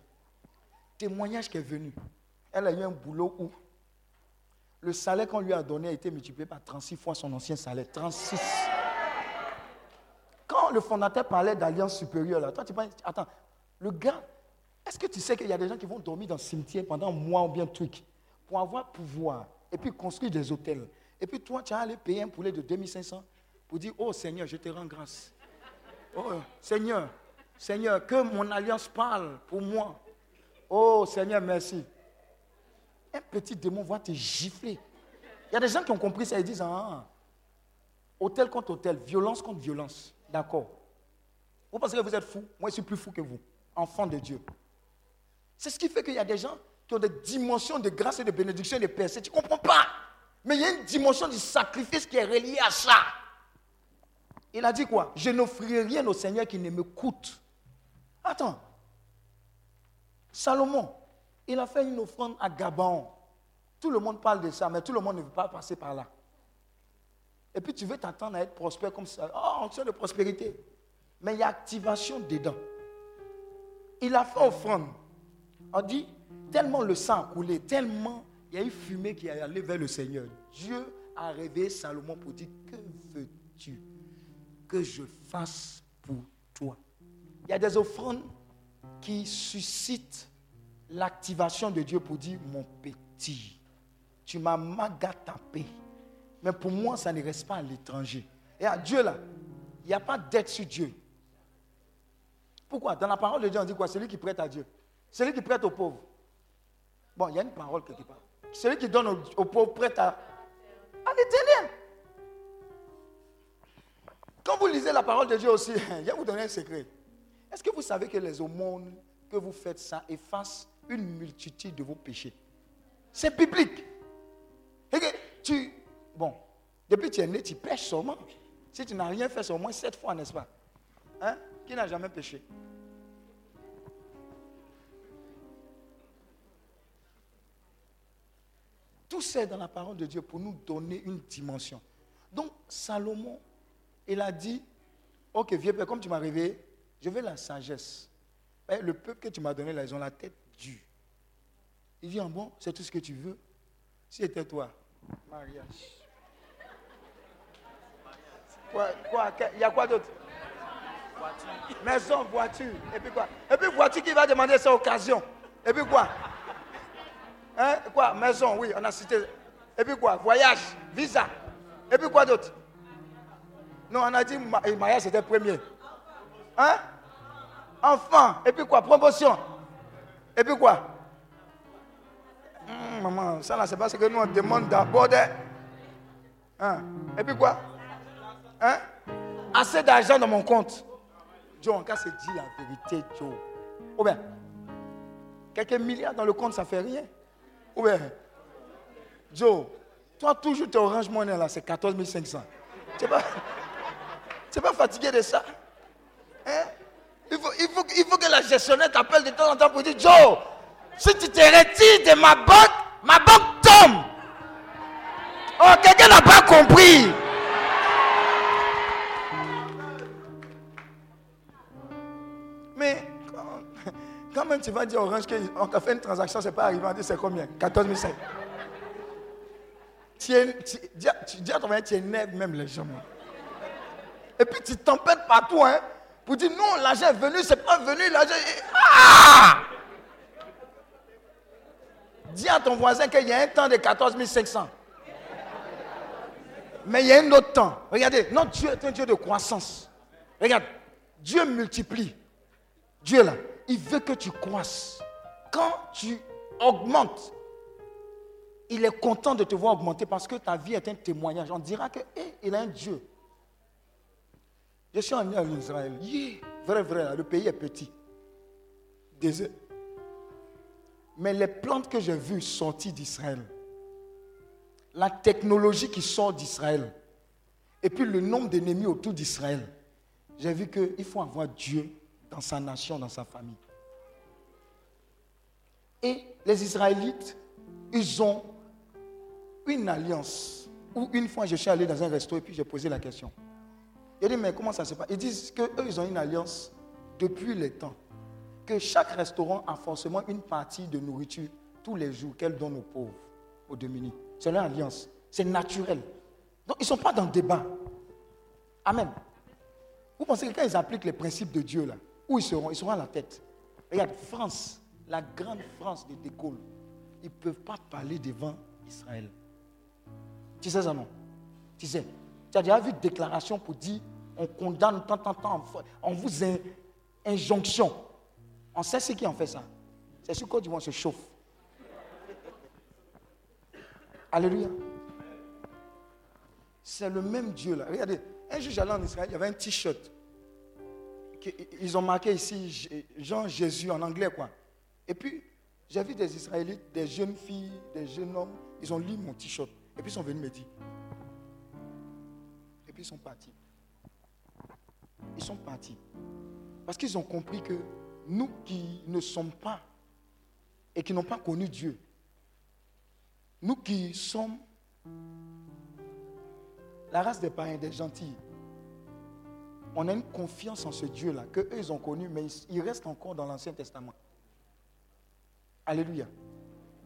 Témoignage qui est venu. Elle a eu un boulot où le salaire qu'on lui a donné a été multiplié par 36 fois son ancien salaire. 36. Quand le fondateur parlait d'alliance supérieure, là, toi tu penses, attends, le gars, est-ce que tu sais qu'il y a des gens qui vont dormir dans le cimetière pendant un mois ou bien truc pour avoir pouvoir et puis construire des hôtels? Et puis toi, tu as allé payer un poulet de 2500 pour dire, oh Seigneur, je te rends grâce. Oh Seigneur, Seigneur, que mon alliance parle pour moi. Oh Seigneur, merci un petit démon va te gifler. Il y a des gens qui ont compris ça et disent ah, hôtel contre hôtel, violence contre violence. D'accord. Vous pensez que vous êtes fou Moi, je suis plus fou que vous, enfant de Dieu. C'est ce qui fait qu'il y a des gens qui ont des dimensions de grâce et de bénédiction et de percée. Tu ne comprends pas. Mais il y a une dimension du sacrifice qui est reliée à ça. Il a dit quoi? Je n'offrirai rien au Seigneur qui ne me coûte. Attends. Salomon, il a fait une offrande à Gabon. Tout le monde parle de ça, mais tout le monde ne veut pas passer par là. Et puis tu veux t'attendre à être prospère comme ça. Oh, on de prospérité. Mais il y a activation dedans. Il a fait offrande. On dit, tellement le sang a coulé, tellement il y a eu fumée qui est allée vers le Seigneur. Dieu a réveillé Salomon pour dire, que veux-tu que je fasse pour Il y a des offrandes qui suscitent l'activation de Dieu pour dire, mon petit, tu m'as magatapé. Mais pour moi, ça ne reste pas à l'étranger. Et à Dieu, là, il n'y a pas d'aide sur Dieu. Pourquoi? Dans la parole de Dieu, on dit quoi? Celui qui prête à Dieu. Celui qui prête aux pauvres. Bon, il y a une parole quelque part. Celui qui donne aux, pauvres prête à, à l'éternel. Quand vous lisez la parole de Dieu aussi, je vais vous donner un secret. Est-ce que vous savez que les aumônes que vous faites ça effacent une multitude de vos péchés? C'est biblique. Et tu, bon, depuis que tu es né, tu pêches seulement. Si tu n'as rien fait, c'est au moins sept fois, n'est-ce pas? Hein? Qui n'a jamais péché? Tout Tout c'est dans la parole de Dieu pour nous donner une dimension. Donc, Salomon, il a dit, ok, vieux père, comme tu m'as réveillé, je veux la sagesse. Eh, le peuple que tu m'as donné là, ils ont la tête dure. Il dit, ah bon, c'est tout ce que tu veux. Si c'était toi, mariage. Quoi, quoi, il y a quoi d'autre? Maison, voiture. Et puis quoi? Et puis voiture qui va demander sa occasion. Et puis quoi? Hein? Quoi? Maison, oui, on a cité. Et puis quoi? Voyage, visa. Et puis quoi d'autre? Non, on a dit mariage c'était premier. Hein? Enfant. Et puis quoi? Promotion. Et puis quoi? Hum, Maman, ça là, c'est parce que nous on demande d'abord. Hein? Et puis quoi? Hein? Assez d'argent dans mon compte. Joe, en cas, c'est dit la vérité, Joe. Ou bien, quelques milliards dans le compte, ça fait rien. Ou bien, Joe, toi, toujours, tes Orange Money, là, c'est 14 500. Tu n'es pas, pas fatigué de ça? Hein? il, faut, il, faut, il faut que la gestionnaire t'appelle de temps en temps pour dire, Joe, si tu te retires de ma banque, ma banque tombe. Oh, quelqu'un n'a pas compris. Mais quand, même tu vas dire Orange qu'on a fait une transaction, ce n'est pas arrivé, on dit c'est combien? 14 500. Tu, dis à ton tu énerves même les gens. Et puis tu tempêtes partout, hein, pour dire non, l'argent est venu, c'est pas venu, l'argent est... Ah Dis à ton voisin qu'il y a un temps de 14 500. Mais il y a un autre temps. Regardez, notre Dieu est un Dieu de croissance. Regarde, Dieu multiplie. Dieu là, il veut que tu croisses. Quand tu augmentes, il est content de te voir augmenter parce que ta vie est un témoignage. On dira qu'il il a un Dieu. Je suis allé en Israël. vrai, vrai, le pays est petit. Désert. Mais les plantes que j'ai vues sortir d'Israël, la technologie qui sort d'Israël, et puis le nombre d'ennemis autour d'Israël, j'ai vu qu'il faut avoir Dieu dans sa nation, dans sa famille. Et les Israélites, ils ont une alliance. Ou une fois, je suis allé dans un resto et puis j'ai posé la question. Il dit, mais comment ça se passe? Ils disent qu'eux, ils ont une alliance depuis le temps. Que chaque restaurant a forcément une partie de nourriture tous les jours qu'elle donne aux pauvres, aux démunis. C'est leur alliance. C'est naturel. Donc, ils ne sont pas dans le débat. Amen. Vous pensez que quand ils appliquent les principes de Dieu, là, où ils seront? Ils seront à la tête. Regarde, France, la grande France de De ils ne peuvent pas parler devant Israël. Tu sais ça, non? Tu sais. Tu as déjà vu déclaration pour dire on condamne tant, tant, tant, on vous injonction. On sait ce qui en fait ça. C'est ce du monde se chauffe. Alléluia. C'est le même Dieu là. Regardez, un jour j'allais en Israël, il y avait un t-shirt ils ont marqué ici Jean Jésus en anglais, quoi. Et puis, j'ai vu des Israélites, des jeunes filles, des jeunes hommes, ils ont lu mon t-shirt. Et puis, ils sont venus me dire. Ils sont partis. Ils sont partis. Parce qu'ils ont compris que nous qui ne sommes pas et qui n'ont pas connu Dieu, nous qui sommes la race des païens, des gentils, on a une confiance en ce Dieu-là, qu'eux, ils ont connu, mais il reste encore dans l'Ancien Testament. Alléluia.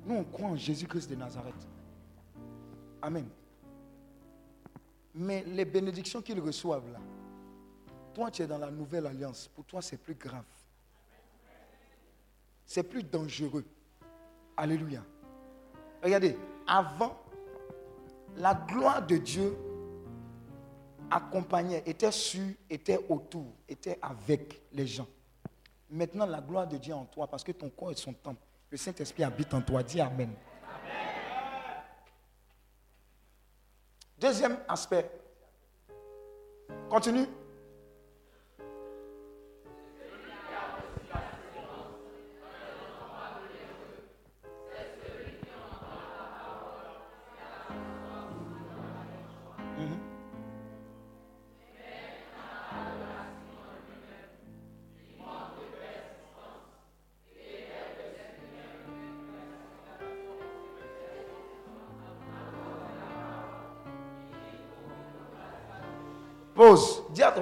Nous, on croit en Jésus-Christ de Nazareth. Amen. Mais les bénédictions qu'ils reçoivent là, toi, tu es dans la nouvelle alliance. Pour toi, c'est plus grave. C'est plus dangereux. Alléluia. Regardez, avant, la gloire de Dieu accompagnait, était sur, était autour, était avec les gens. Maintenant, la gloire de Dieu en toi, parce que ton corps est son temple. Le Saint-Esprit habite en toi. Dis Amen. Deuxième aspect. Continue.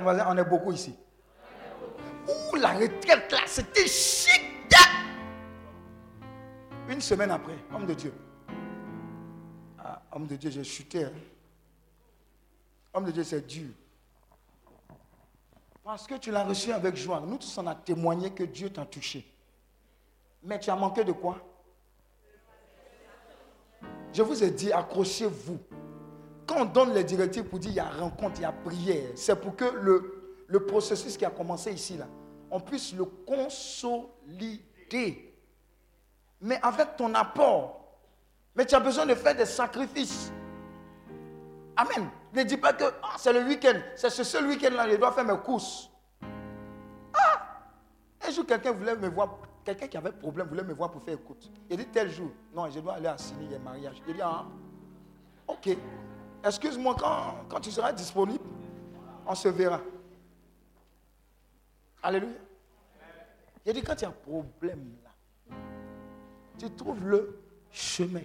On est beaucoup ici. Ouh, la retraite là, c'était chic. Une semaine après, homme de Dieu. Ah, homme de Dieu, j'ai chuté. Hein. Homme de Dieu, c'est dur. Parce que tu l'as reçu avec joie. Nous tous, on a témoigné que Dieu t'a touché. Mais tu as manqué de quoi? Je vous ai dit, accrochez-vous. Quand on donne les directives pour dire il y a rencontre, il y a prière, c'est pour que le, le processus qui a commencé ici, là, on puisse le consolider. Mais avec ton apport. Mais tu as besoin de faire des sacrifices. Amen. Ne dis pas que ah, c'est le week-end. C'est ce seul week-end-là, je dois faire mes courses. Ah Un jour, quelqu'un voulait me voir. Quelqu'un qui avait problème voulait me voir pour faire écoute. Il dit tel jour. Non, je dois aller à signer un mariage. Il dit ah, ok. Excuse-moi, quand, quand tu seras disponible, on se verra. Alléluia. Il dit quand il y a un problème là, tu trouves le chemin.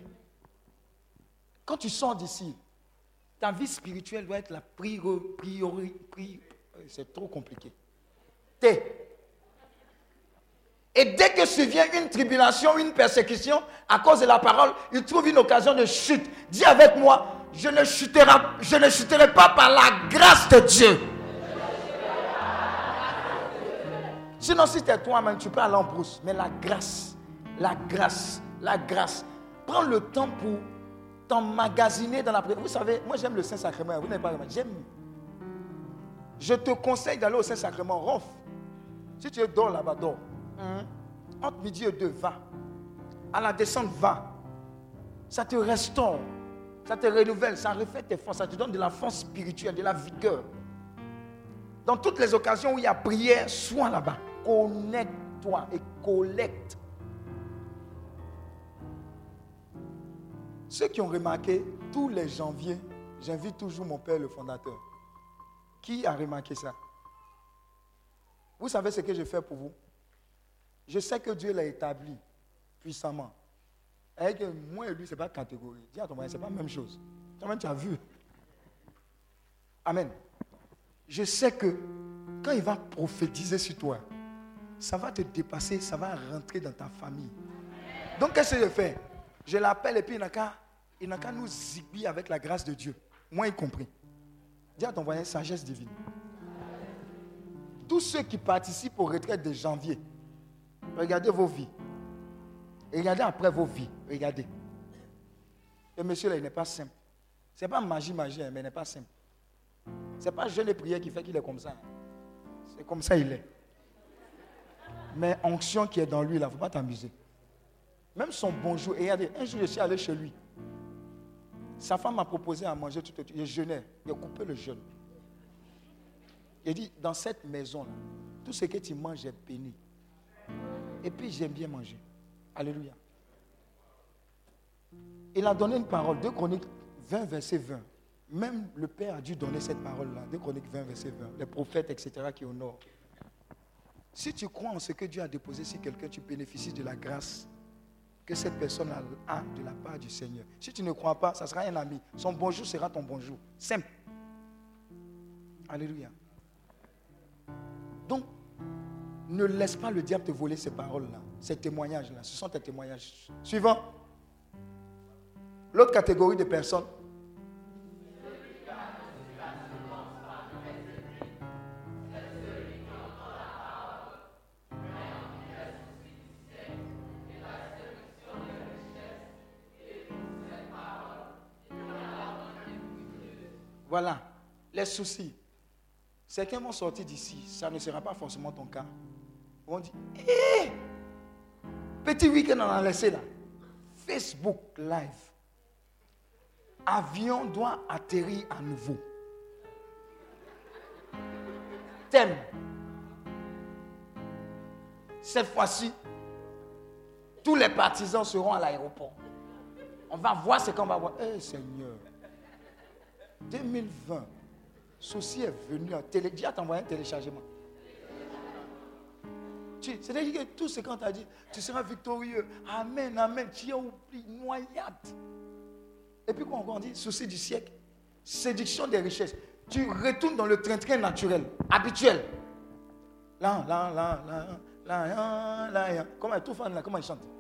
Quand tu sors d'ici, ta vie spirituelle doit être la priorité. C'est trop compliqué. Et dès que survient une tribulation, une persécution, à cause de la parole, il trouve une occasion de chute. Dis avec moi, je ne chuterai, pas par la grâce de Dieu. Sinon, si tu toi-même, tu peux aller en brousse. Mais la grâce, la grâce, la grâce. Prends le temps pour t'emmagasiner dans la prière. Vous savez, moi j'aime le Saint-Sacrement. Vous n'avez pas J'aime. Je te conseille d'aller au Saint-Sacrement. Ronf. Si tu es dors là-bas. Hein? Entre midi et deux, va. À la descente, va. Ça te restaure. Ça te renouvelle. Ça refait tes forces. Ça te donne de la force spirituelle, de la vigueur. Dans toutes les occasions où il y a prière, sois là-bas. Connecte-toi et collecte Ceux qui ont remarqué, tous les janvier, j'invite toujours mon père, le fondateur. Qui a remarqué ça? Vous savez ce que je fais pour vous? Je sais que Dieu l'a établi puissamment. Que moi et lui, ce n'est pas catégorie. Dis à ton ce n'est pas la même chose. Tu as vu. Amen. Je sais que quand il va prophétiser sur toi, ça va te dépasser, ça va rentrer dans ta famille. Donc, qu'est-ce que je fais? Je l'appelle et puis il n'a qu'à nous zigouiller avec la grâce de Dieu. Moi y compris. Dis à ton voisin, sagesse divine. Tous ceux qui participent aux retraites de janvier, regardez vos vies. Regardez après vos vies. Regardez. Et monsieur là, il n'est pas simple. Ce n'est pas magie, magie, hein, mais il n'est pas simple. Ce n'est pas jeûne et prière qui fait qu'il est comme ça. C'est comme ça il est. Mais onction qui est dans lui, là, il ne faut pas t'amuser. Même son bonjour. Regardez, un jour, je suis allé chez lui. Sa femme m'a proposé à manger tout le. Il jeûnait. Il a coupé le jeûne. Il dit, dans cette maison-là, tout ce que tu manges est béni. Et puis, j'aime bien manger. Alléluia. Il a donné une parole, 2 Chroniques 20, verset 20. Même le Père a dû donner cette parole-là, 2 Chroniques 20, verset 20. Les prophètes, etc., qui honorent. Si tu crois en ce que Dieu a déposé sur quelqu'un, tu bénéficies de la grâce que cette personne a de la part du Seigneur. Si tu ne crois pas, ça sera un ami. Son bonjour sera ton bonjour. Simple. Alléluia. Donc, ne laisse pas le diable te voler ces paroles-là, ces témoignages-là. Ce sont tes témoignages. Suivant. L'autre catégorie de personnes, Voilà, les soucis. Certains vont sortir d'ici, ça ne sera pas forcément ton cas. Dire, hé, petit week-end on a laissé là. Facebook Live. Avion doit atterrir à nouveau. Thème. Cette fois-ci, tous les partisans seront à l'aéroport. On va voir ce qu'on va voir. Eh Seigneur, 2020, ceci est venu en télé. Dis à t'envoyer un téléchargement. C'est-à-dire que tout ce qu'on t'a dit, tu seras victorieux. Amen, amen. Tu as oublié, noyade. Et puis encore on dit Souci du siècle, séduction des richesses. tu retournes dans le train-train naturel, habituel. Là, là, là, là, là, là, là, là. Comment tout fan là, comment il chante?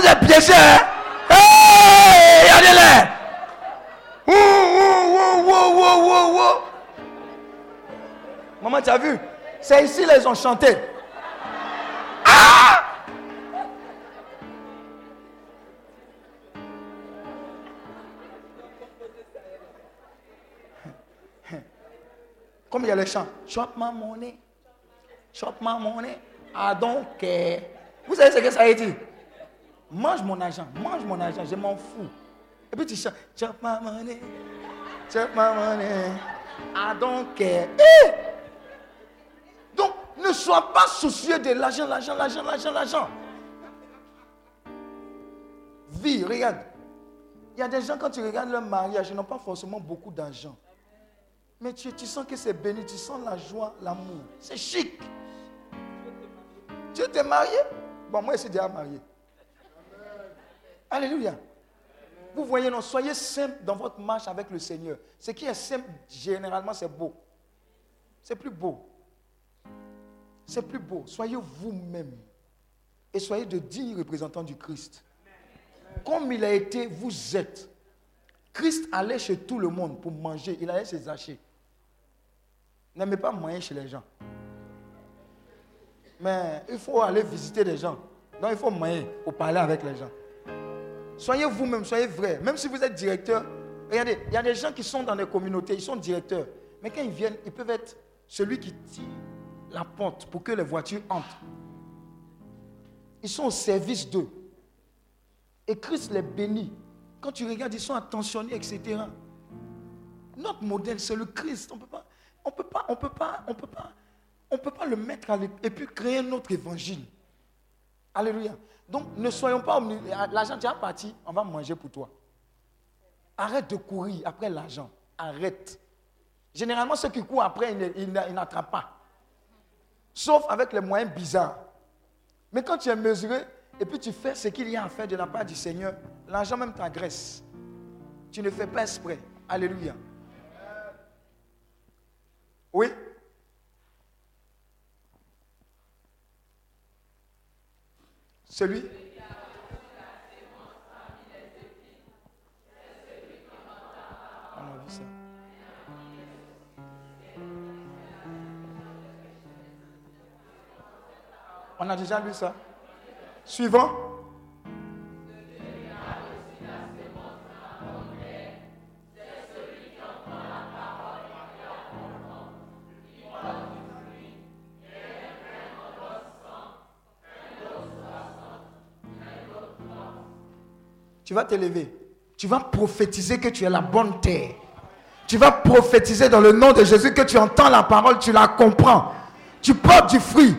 Vous ai piégé, hein? Hey, regardez-les! Ouh, ouh, ouh. Maman, tu as vu? C'est ici, ils ont chanté. Ah Comme il y a le chant. Chop ma monnaie. Chop ma monnaie. I don't care. Vous savez ce que ça veut dire? Mange mon argent. Mange mon argent. Je m'en fous. Et puis tu chantes. Chop ma monnaie. Chop ma monnaie. I don't care. Eh! Donc, ne sois pas soucieux de l'argent, l'argent, l'argent, l'argent, l'argent. Vie, regarde. Il y a des gens, quand tu regardes leur mariage, ils n'ont pas forcément beaucoup d'argent. Mais tu, tu sens que c'est béni, tu sens la joie, l'amour. C'est chic. Tu t'es marié Bon, moi, je suis déjà marié. Alléluia. Vous voyez, non, soyez simple dans votre marche avec le Seigneur. Ce qui est simple, généralement, c'est beau. C'est plus beau. C'est plus beau. Soyez vous-même. Et soyez de dignes représentants du Christ. Comme il a été, vous êtes. Christ allait chez tout le monde pour manger. Il allait chez Zachée. N'aimez pas manger chez les gens. Mais il faut aller visiter les gens. Donc il faut manger pour parler avec les gens. Soyez vous-même, soyez vrai. Même si vous êtes directeur, regardez, il y a des gens qui sont dans des communautés, ils sont directeurs. Mais quand ils viennent, ils peuvent être celui qui tire la porte pour que les voitures entrent. Ils sont au service d'eux. Et Christ les bénit. Quand tu regardes, ils sont attentionnés, etc. Notre modèle, c'est le Christ. On peut pas, on peut pas, on peut pas, on peut pas, on peut pas le mettre à et puis créer un autre évangile. Alléluia. Donc, ne soyons pas L'argent, tu as parti, on va manger pour toi. Arrête de courir après l'argent. Arrête. Généralement, ceux qui courent après, ils n'attrapent pas. Sauf avec les moyens bizarres. Mais quand tu es mesuré et puis tu fais ce qu'il y a à faire de la part du Seigneur, l'argent même t'agresse. Tu ne fais pas exprès. Alléluia. Oui? Celui On a vu ça. On a déjà lu ça. Suivant. Tu vas t'élever. Tu vas prophétiser que tu es la bonne terre. Tu vas prophétiser dans le nom de Jésus que tu entends la parole, tu la comprends. Tu portes du fruit.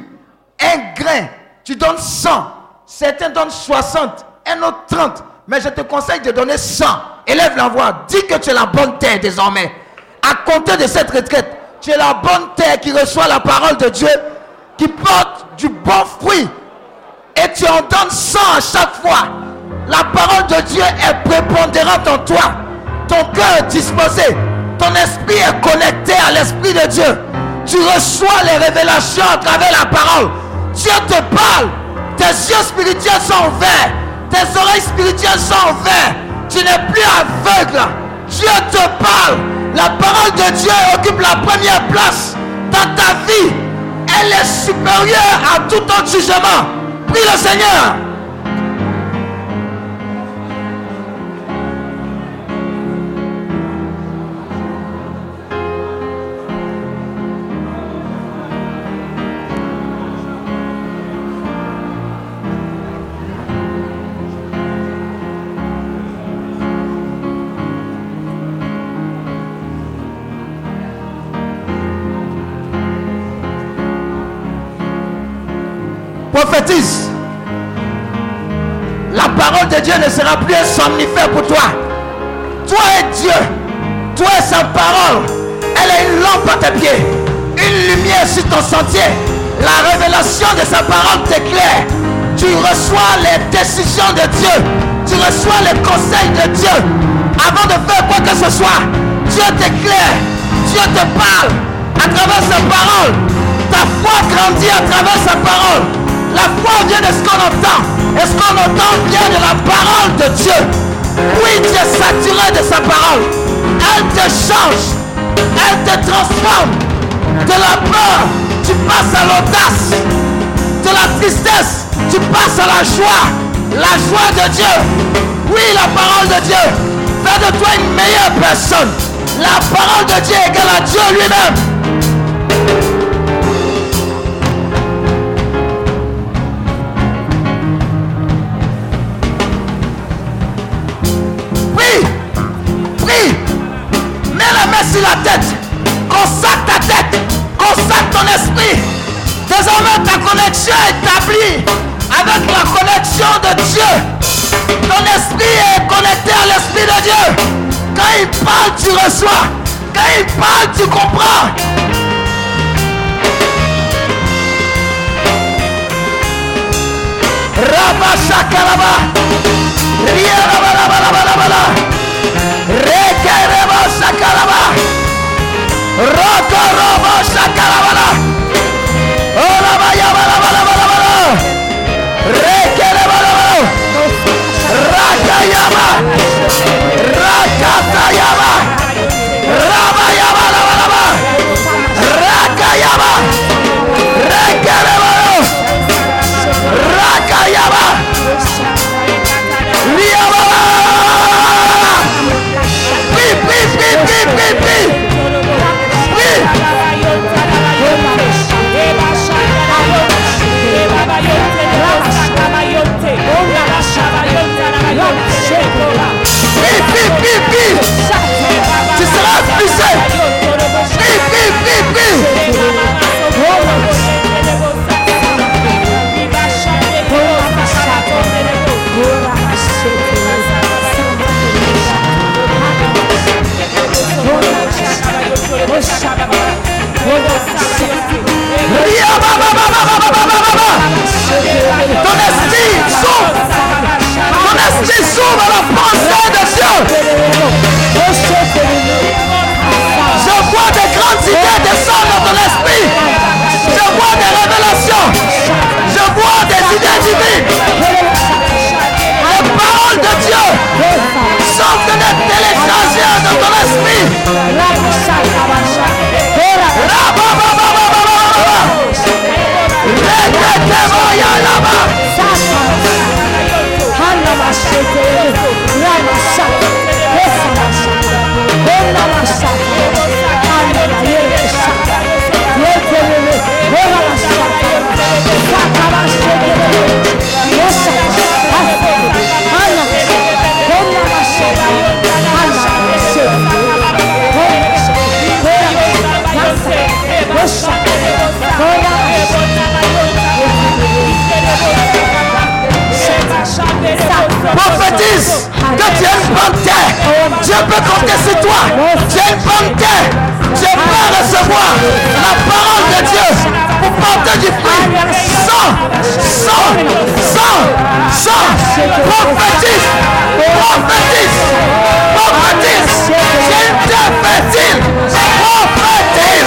Un grain, tu donnes 100. Certains donnent 60, un autre 30. Mais je te conseille de donner 100. Élève la voix. Dis que tu es la bonne terre désormais. À compter de cette retraite, tu es la bonne terre qui reçoit la parole de Dieu, qui porte du bon fruit. Et tu en donnes 100 à chaque fois. La parole de Dieu est prépondérante en toi. Ton cœur est disposé. Ton esprit est connecté à l'esprit de Dieu. Tu reçois les révélations à travers la parole. Dieu te parle. Tes yeux spirituels sont ouverts. Tes oreilles spirituelles sont ouvertes. Tu n'es plus aveugle. Dieu te parle. La parole de Dieu occupe la première place dans ta vie. Elle est supérieure à tout autre jugement. Prie le Seigneur. Dieu ne sera plus un somnifère pour toi. Toi es Dieu. Toi es sa parole. Elle est une lampe à tes pieds. Une lumière sur ton sentier. La révélation de sa parole t'éclaire. Tu reçois les décisions de Dieu. Tu reçois les conseils de Dieu. Avant de faire quoi que ce soit, Dieu t'éclaire. Dieu te parle à travers sa parole. Ta foi grandit à travers sa parole. La foi vient de ce qu'on entend. Et ce qu'on entend vient de la parole de Dieu? Oui, tu es saturé de sa parole. Elle te change. Elle te transforme. De la peur, tu passes à l'audace. De la tristesse, tu passes à la joie. La joie de Dieu. Oui, la parole de Dieu fait de toi une meilleure personne. La parole de Dieu égale à Dieu lui-même. La tête, consacre ta tête, consacre ton esprit. Désormais ta connexion est établie avec la connexion de Dieu. Ton esprit est connecté à l'esprit de Dieu. Quand il parle, tu reçois. Quand il parle, tu comprends. Requeremos a Calabá. Roco robos a Calabá. Hola, vaya, bala, bala, bala, bala. Raca llama. Raca llama. Rama La pensée de Dieu. Je vois des grandes idées descendre dans ton esprit. Je vois des révélations. Je vois des idées divines. Les paroles de Dieu sont d'être téléchargées dans ton esprit. Dieu peut compter sur toi. Es une terre. Tu peux recevoir la parole de Dieu pour porter du fruit. Sans, sans, sans, sans. Prophétise, prophétise, prophétise. Une terre fertile. Prophétise.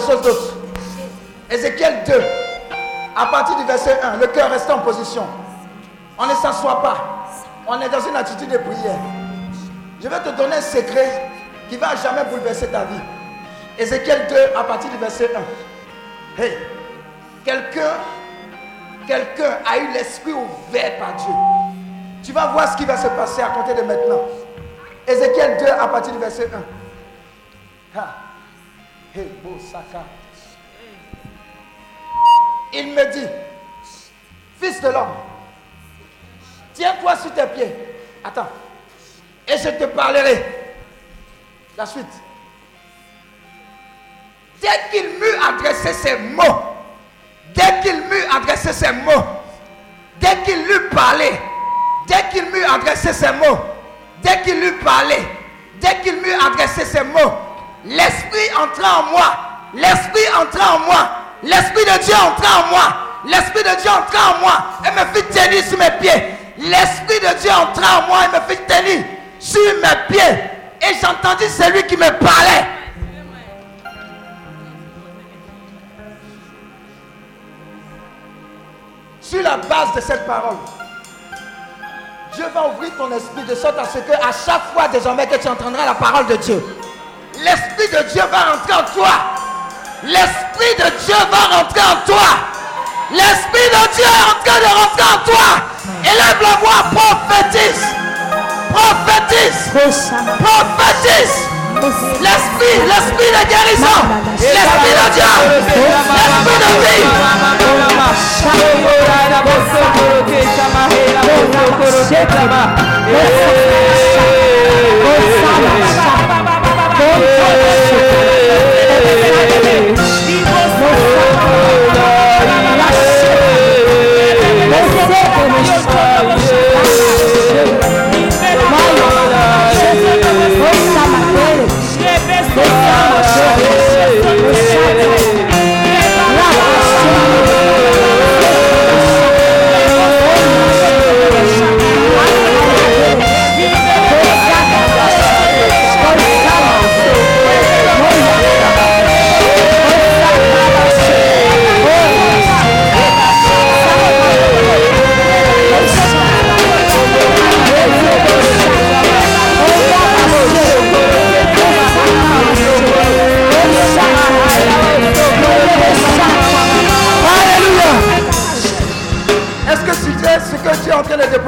chose d'autre. Ézéchiel 2, à partir du verset 1, le cœur reste en position. On ne s'assoit pas. On est dans une attitude de prière. Je vais te donner un secret qui va jamais bouleverser ta vie. Ézéchiel 2, à partir du verset 1. Hey, quelqu'un quelqu'un a eu l'esprit ouvert par Dieu. Tu vas voir ce qui va se passer à compter de maintenant. Ézéchiel 2, à partir du verset 1. Il me dit, fils de l'homme, tiens-toi sur tes pieds. Attends. Et je te parlerai. La suite. Dès qu'il m'eut adressé ces mots, dès qu'il m'eut adressé ces mots, dès qu'il lui parlé, dès qu'il m'eut adressé ces mots, dès qu'il lui parlé, dès qu'il m'eut adressé ces mots, l'esprit entra en moi, l'esprit entra en moi, l'esprit de Dieu entra en moi, l'esprit de Dieu entra en moi et me fit tenir sur mes pieds. L'esprit de Dieu entra en moi et me fit tenir sur mes pieds. Et j'entendis celui qui me parlait. Sur la base de cette parole, Dieu va ouvrir ton esprit de sorte à ce que à chaque fois désormais que tu entendras la parole de Dieu, l'esprit de Dieu va rentrer en toi. L'esprit de Dieu va rentrer en toi. L'esprit de Dieu est en train de rentrer en toi. Élève la voix, prophétise. Prophétise. Prophétise. L'esprit, l'esprit de guérison. L'esprit de Dieu. L'esprit de vie.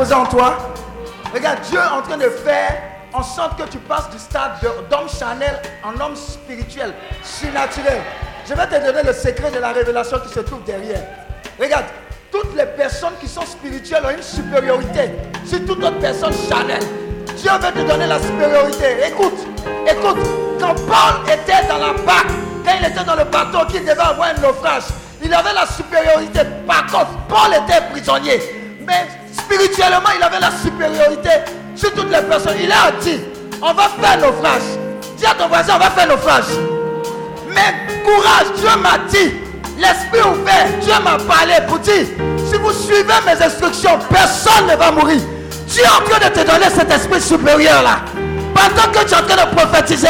En toi. Regarde, Dieu est en train de faire en sorte que tu passes du stade d'homme chanel en homme spirituel, surnaturel. Je vais te donner le secret de la révélation qui se trouve derrière. Regarde, toutes les personnes qui sont spirituelles ont une supériorité sur toute autre personne chanel. Dieu veut te donner la supériorité. Écoute, écoute, quand Paul était dans la barque, quand il était dans le bateau, qu'il devait avoir un naufrage, il avait la supériorité. Par contre, Paul était prisonnier. Mais Spirituellement, il avait la supériorité sur toutes les personnes. Il a dit, on va faire naufrage. Dis à ton voisin, on va faire naufrage. Mais courage, Dieu m'a dit, l'esprit ouvert, Dieu m'a parlé pour dire, si vous suivez mes instructions, personne ne va mourir. Dieu est en train de te donner cet esprit supérieur là. Pendant que tu es en train de prophétiser,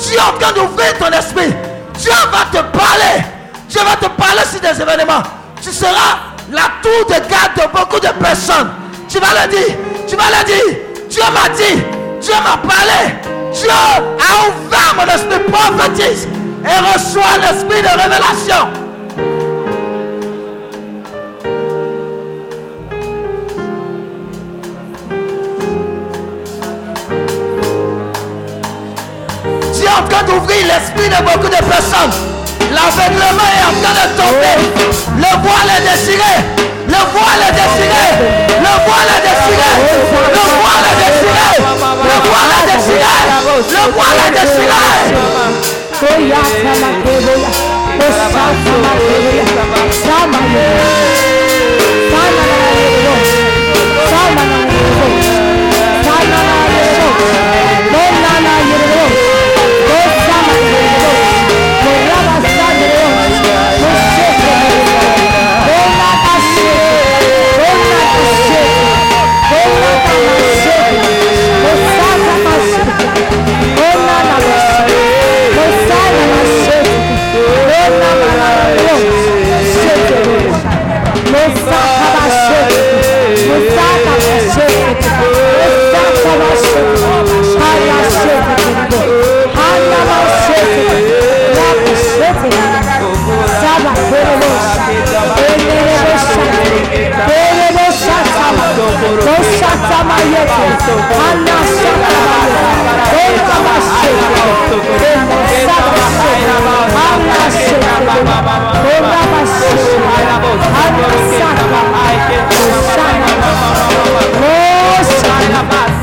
Dieu est en train d'ouvrir ton esprit. Dieu va te parler. Dieu va te parler sur des événements. Tu seras la tour de garde de beaucoup de personnes. Tu vas le dire, tu vas le dire. Dieu m'a dit, Dieu m'a parlé. Dieu a ouvert mon esprit prophétique et reçoit l'esprit de révélation. Dieu est en train d'ouvrir l'esprit de beaucoup de personnes. L'aveuglement est en train de tomber. Le voile est désiré. Le voile est désiré. Le voile est désiré. Le voile est désiré. Le voile est désiré. Le voile est désiré. Glory.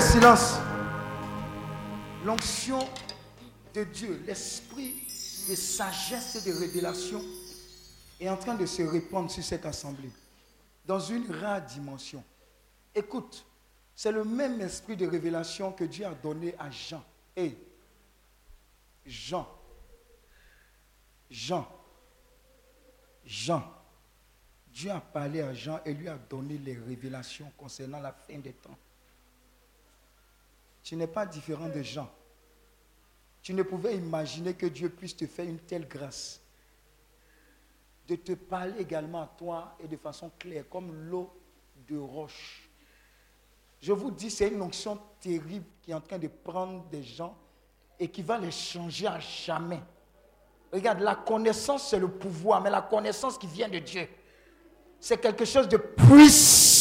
silence. L'onction de Dieu, l'esprit de sagesse et de révélation est en train de se répandre sur cette assemblée dans une rare dimension. Écoute, c'est le même esprit de révélation que Dieu a donné à Jean. Et Jean, Jean, Jean. Dieu a parlé à Jean et lui a donné les révélations concernant la fin des temps. Tu n'es pas différent de Jean. Tu ne pouvais imaginer que Dieu puisse te faire une telle grâce de te parler également à toi et de façon claire, comme l'eau de roche. Je vous dis, c'est une onction terrible qui est en train de prendre des gens et qui va les changer à jamais. Regarde, la connaissance, c'est le pouvoir, mais la connaissance qui vient de Dieu, c'est quelque chose de puissant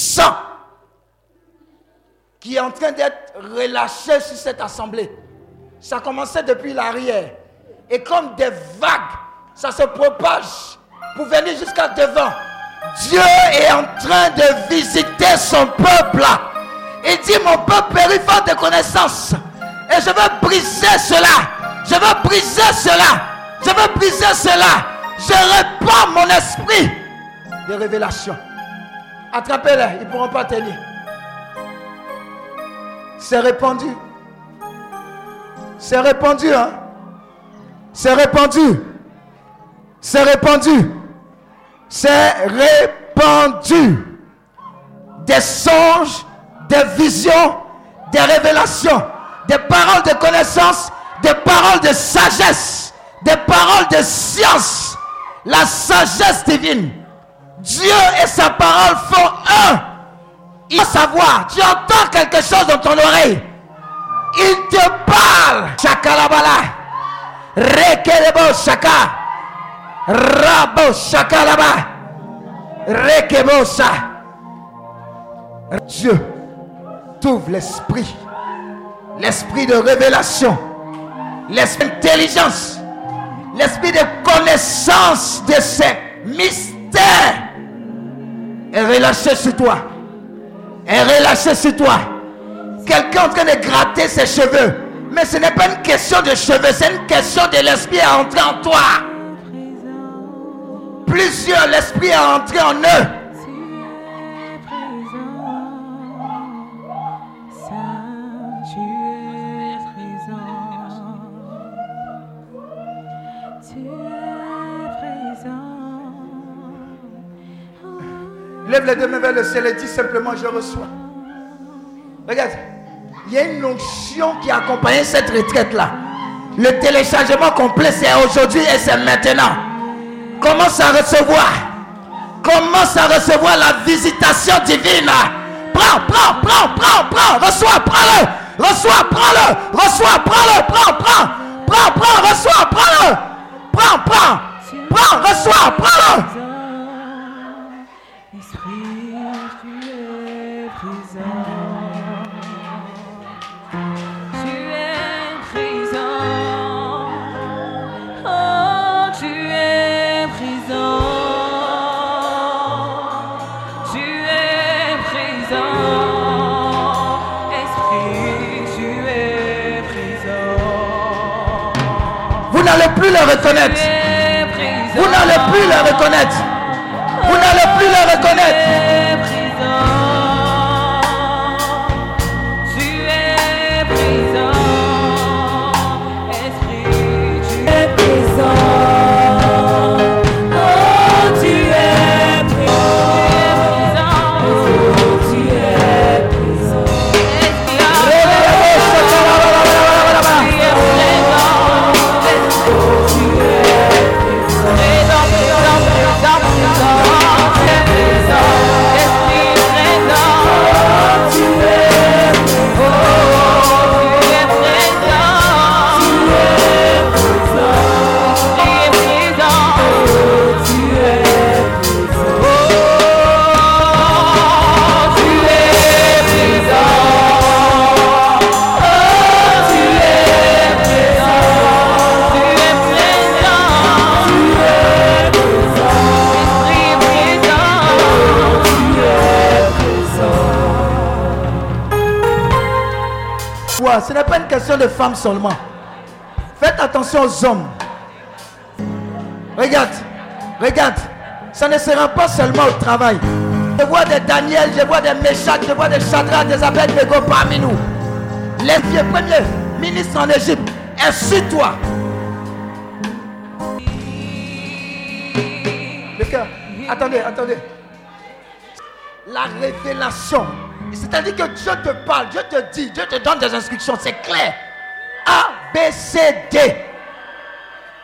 qui est en train d'être relâché sur cette assemblée. Ça commençait depuis l'arrière. Et comme des vagues, ça se propage pour venir jusqu'à devant. Dieu est en train de visiter son peuple. Il dit, mon peuple périt de connaissances. Et je veux briser cela. Je veux briser cela. Je veux briser cela. Je répands mon esprit de révélation. Attrapez-les, ils ne pourront pas tenir. C'est répandu. C'est répandu, hein? C'est répandu. C'est répandu. C'est répandu. Des songes, des visions, des révélations, des paroles de connaissance, des paroles de sagesse, des paroles de science. La sagesse divine. Dieu et sa parole font un. Il savoir, tu entends quelque chose dans ton oreille. Il te parle. Chakalabala. Rekelebo shaka. Rabo shakalaba. Rekebo. Dieu t'ouvre l'esprit. L'esprit de révélation. L'esprit d'intelligence. L'esprit de connaissance de ces mystères. est relâché sur toi est relâché sur toi. Quelqu'un en train de gratter ses cheveux. Mais ce n'est pas une question de cheveux, c'est une question de l'esprit à entrer en toi. Plusieurs, l'esprit à entrer en eux. Lève les deux mains vers le ciel et dis simplement je reçois. Regarde, il y a une onction qui accompagne cette retraite-là. Le téléchargement complet, c'est aujourd'hui et c'est maintenant. Commence à recevoir. Commence à recevoir la visitation divine. Prends, prends, prends, prends, prends. Reçois, prends-le. Reçois, prends-le. Reçois, prends-le. Prends, prends. Prends, prends, reçois, prends-le. Prends, prends. Prends, reçois, prends-le. Esprit, tu es prison. Tu es prison. Oh, tu es prison. Tu es prison. Esprit, tu es prison. Vous n'allez plus le reconnaître. Vous n'allez plus le reconnaître. Plus le reconnaître. Ce n'est pas une question de femmes seulement. Faites attention aux hommes. Regarde, regarde. Ça ne sera pas seulement au travail. Je vois des Daniel, je vois des Meshach, je vois des Chadra, des Abednego parmi nous. Les vieux premiers ministres en Égypte, insulte-toi. Le cœur, attendez, attendez. La révélation c'est-à-dire que Dieu te parle, Dieu te dit, Dieu te donne des instructions, c'est clair. A, B, C, D.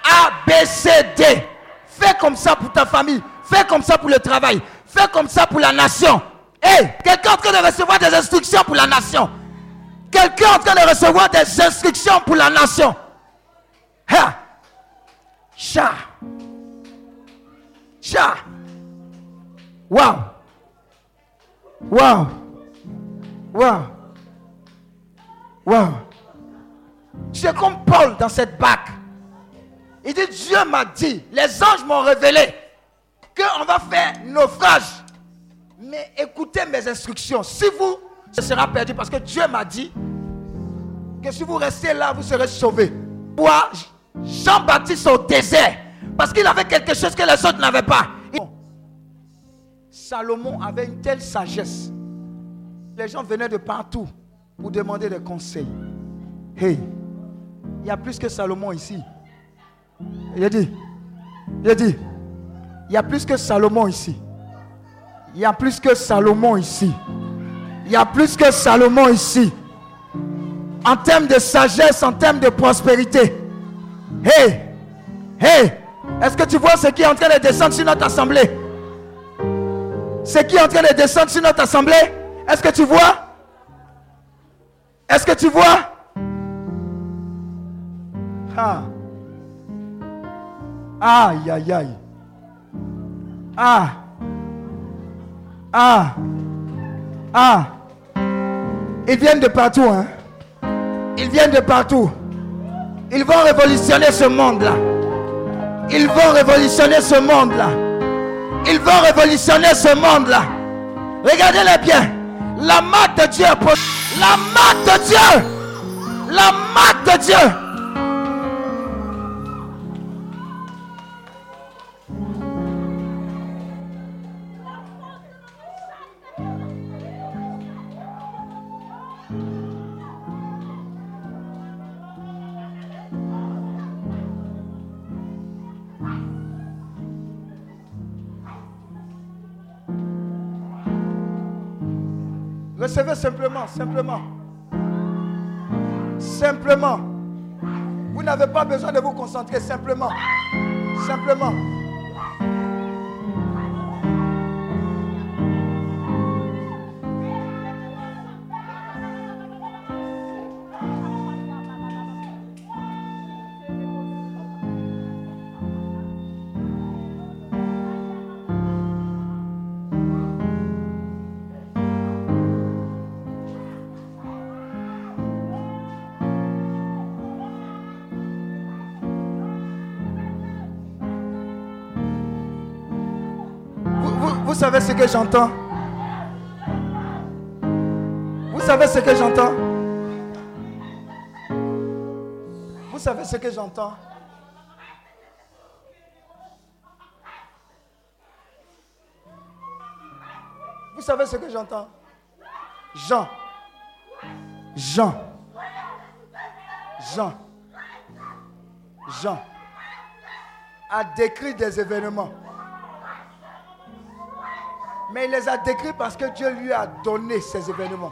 A, B, C, D. Fais comme ça pour ta famille. Fais comme ça pour le travail. Fais comme ça pour la nation. Hé, quelqu'un en train de recevoir des instructions pour la nation. Quelqu'un en train de recevoir des instructions pour la nation. Ha. Cha. Cha. Wow. Wow. Wow. Wow. C'est comme Paul dans cette bac. Il dit, Dieu m'a dit, les anges m'ont révélé qu'on va faire naufrage. Mais écoutez mes instructions. Si vous, ce sera perdu parce que Dieu m'a dit que si vous restez là, vous serez sauvés. Moi, Jean-Baptiste au désert parce qu'il avait quelque chose que les autres n'avaient pas. Salomon avait une telle sagesse les gens venaient de partout pour demander des conseils. Hey, il y a plus que Salomon ici. Il a dit, il a dit, il y a plus que Salomon ici. Il y a plus que Salomon ici. Il y a plus que Salomon ici. En termes de sagesse, en termes de prospérité. Hey, hey, est-ce que tu vois ce qui est en train de descendre sur notre assemblée? Ce qui est en train de descendre sur notre assemblée? Est-ce que tu vois? Est-ce que tu vois? Ah. Aïe, aïe, aïe. Ah. Ah. Ah. Ils viennent de partout. Hein? Ils viennent de partout. Ils vont révolutionner ce monde-là. Ils vont révolutionner ce monde-là. Ils vont révolutionner ce monde-là. Regardez-les bien. La main de Dieu. La main de Dieu. La main de Dieu. Recevez simplement, simplement. Simplement. Vous n'avez pas besoin de vous concentrer, simplement. Simplement. Vous savez ce que j'entends? Vous savez ce que j'entends? Vous savez ce que j'entends? Vous savez ce que j'entends? Jean. Jean. Jean. Jean. A décrit des événements. Mais il les a décrits parce que Dieu lui a donné ces événements.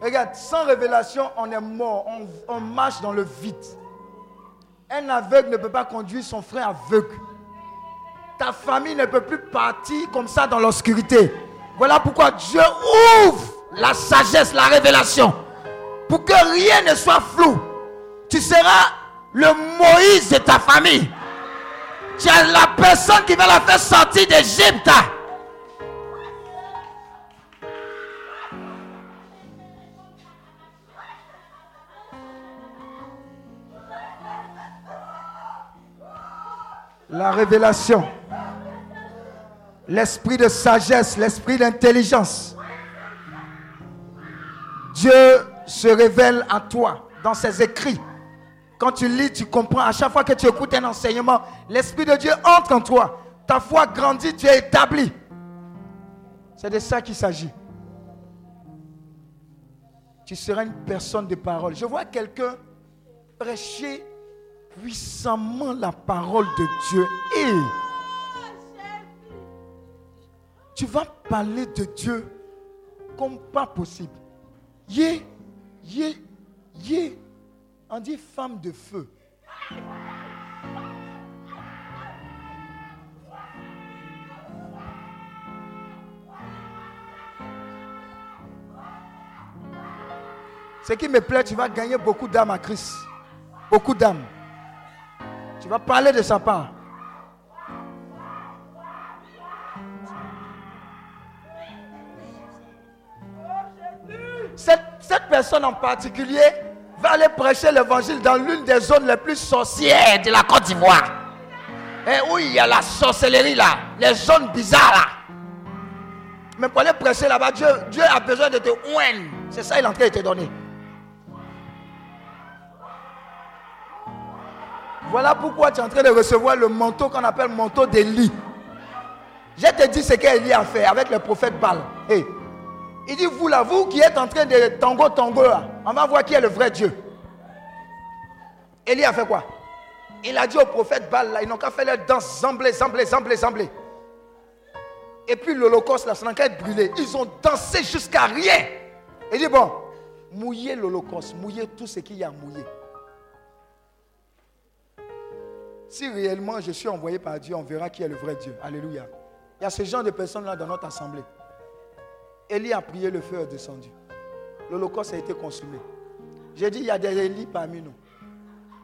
Regarde, sans révélation, on est mort. On, marche dans le vide. Un aveugle ne peut pas conduire son frère aveugle. Ta famille ne peut plus partir comme ça dans l'obscurité. Voilà pourquoi Dieu ouvre la sagesse, la révélation. Pour que rien ne soit flou. Tu seras le Moïse de ta famille. Tu es la personne qui va la faire sortir d'Égypte. La révélation, l'esprit de sagesse, l'esprit d'intelligence. Dieu se révèle à toi dans ses écrits. Quand tu lis, tu comprends. À chaque fois que tu écoutes un enseignement, l'Esprit de Dieu entre en toi. Ta foi grandit, tu es établi. C'est de ça qu'il s'agit. Tu seras une personne de parole. Je vois quelqu'un prêcher puissamment la parole de Dieu. Et tu vas parler de Dieu comme pas possible. Yé, yé, yé. On dit femme de feu. Ce qui me plaît, tu vas gagner beaucoup d'âmes à Christ. Beaucoup d'âmes. Tu vas parler de sa part. Cette, personne en particulier va aller prêcher l'évangile dans l'une des zones les plus sorcières de la Côte d'Ivoire. Et où il y a la sorcellerie là, les zones bizarres là. Mais pour aller prêcher là-bas, Dieu, Dieu a besoin de te ouen. C'est ça, il est en train de te donner. Voilà pourquoi tu es en train de recevoir le manteau qu'on appelle manteau d'Élie. Je te dis ce qu'Élie a fait avec le prophète Baal. Il dit, vous là, vous qui êtes en train de tango tango là, on va voir qui est le vrai Dieu. Élie a fait quoi? Il a dit au prophète Baal là, ils n'ont qu'à faire leur danse, zambler, zambler, zambler, zambler. Et puis l'Holocauste là, ça n'a qu'à être brûlé. Ils ont dansé jusqu'à rien. Il dit, bon, mouillez l'Holocauste, mouillez tout ce qu'il y a mouillé. Si réellement je suis envoyé par Dieu, on verra qui est le vrai Dieu. Alléluia. Il y a ce genre de personnes-là dans notre assemblée. Élie a prié, le feu est descendu. L'Holocauste a été consumé. J'ai dit, il y a des Élie parmi nous.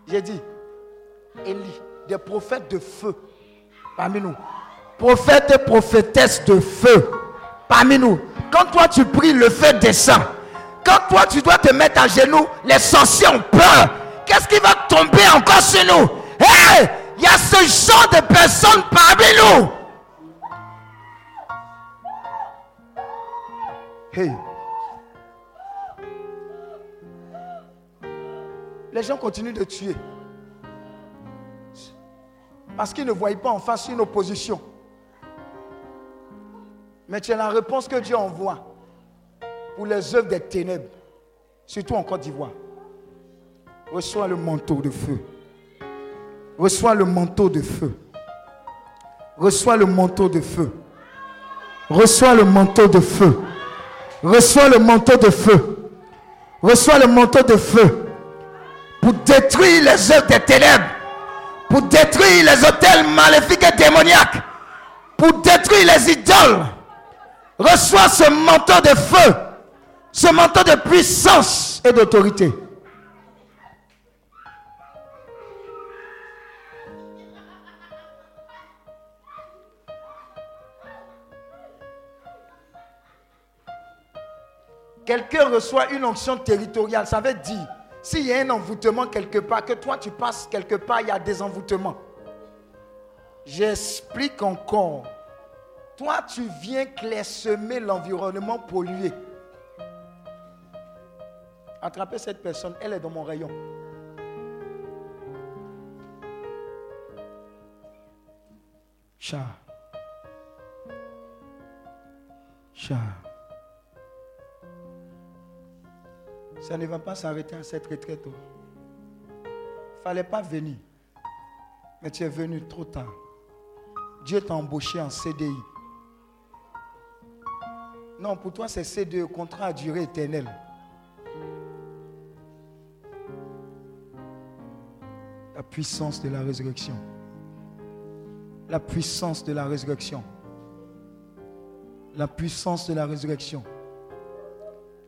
J'ai dit, Élie, des prophètes de feu parmi nous. Prophètes et prophétesses de feu parmi nous. Quand toi tu pries, le feu descend. Quand toi tu dois te mettre à genoux, les sorciers ont peur. Qu'est-ce qui va tomber encore sur nous? Hé, il y a ce genre de personnes parmi nous. Les gens continuent de tuer. Parce qu'ils ne voient pas en face une opposition. Mais tu as la réponse que Dieu envoie pour les œuvres des ténèbres, surtout en Côte d'Ivoire. Reçois le manteau de feu. Reçois le manteau de feu. Reçois le manteau de feu. Reçois le manteau de feu. Reçois le manteau de feu. Reçois le manteau de feu. Pour détruire les œuvres des ténèbres. Pour détruire les hôtels maléfiques et démoniaques. Pour détruire les idoles. Reçois ce manteau de feu. Ce manteau de puissance et d'autorité. Quelqu'un reçoit une onction territoriale, ça veut dire, s'il y a un envoûtement quelque part, que toi tu passes quelque part, il y a des envoûtements. J'explique encore. Toi, tu viens clairsemer l'environnement pollué. Attrapez cette personne, elle est dans mon rayon. Chat. Cha. Ça ne va pas s'arrêter à cette retraite. Il ne fallait pas venir. Mais tu es venu trop tard. Dieu t'a embauché en CDI. Non, pour toi, c'est CDE, contrat à durée éternelle. La puissance de la résurrection. La puissance de la résurrection. La puissance de la résurrection.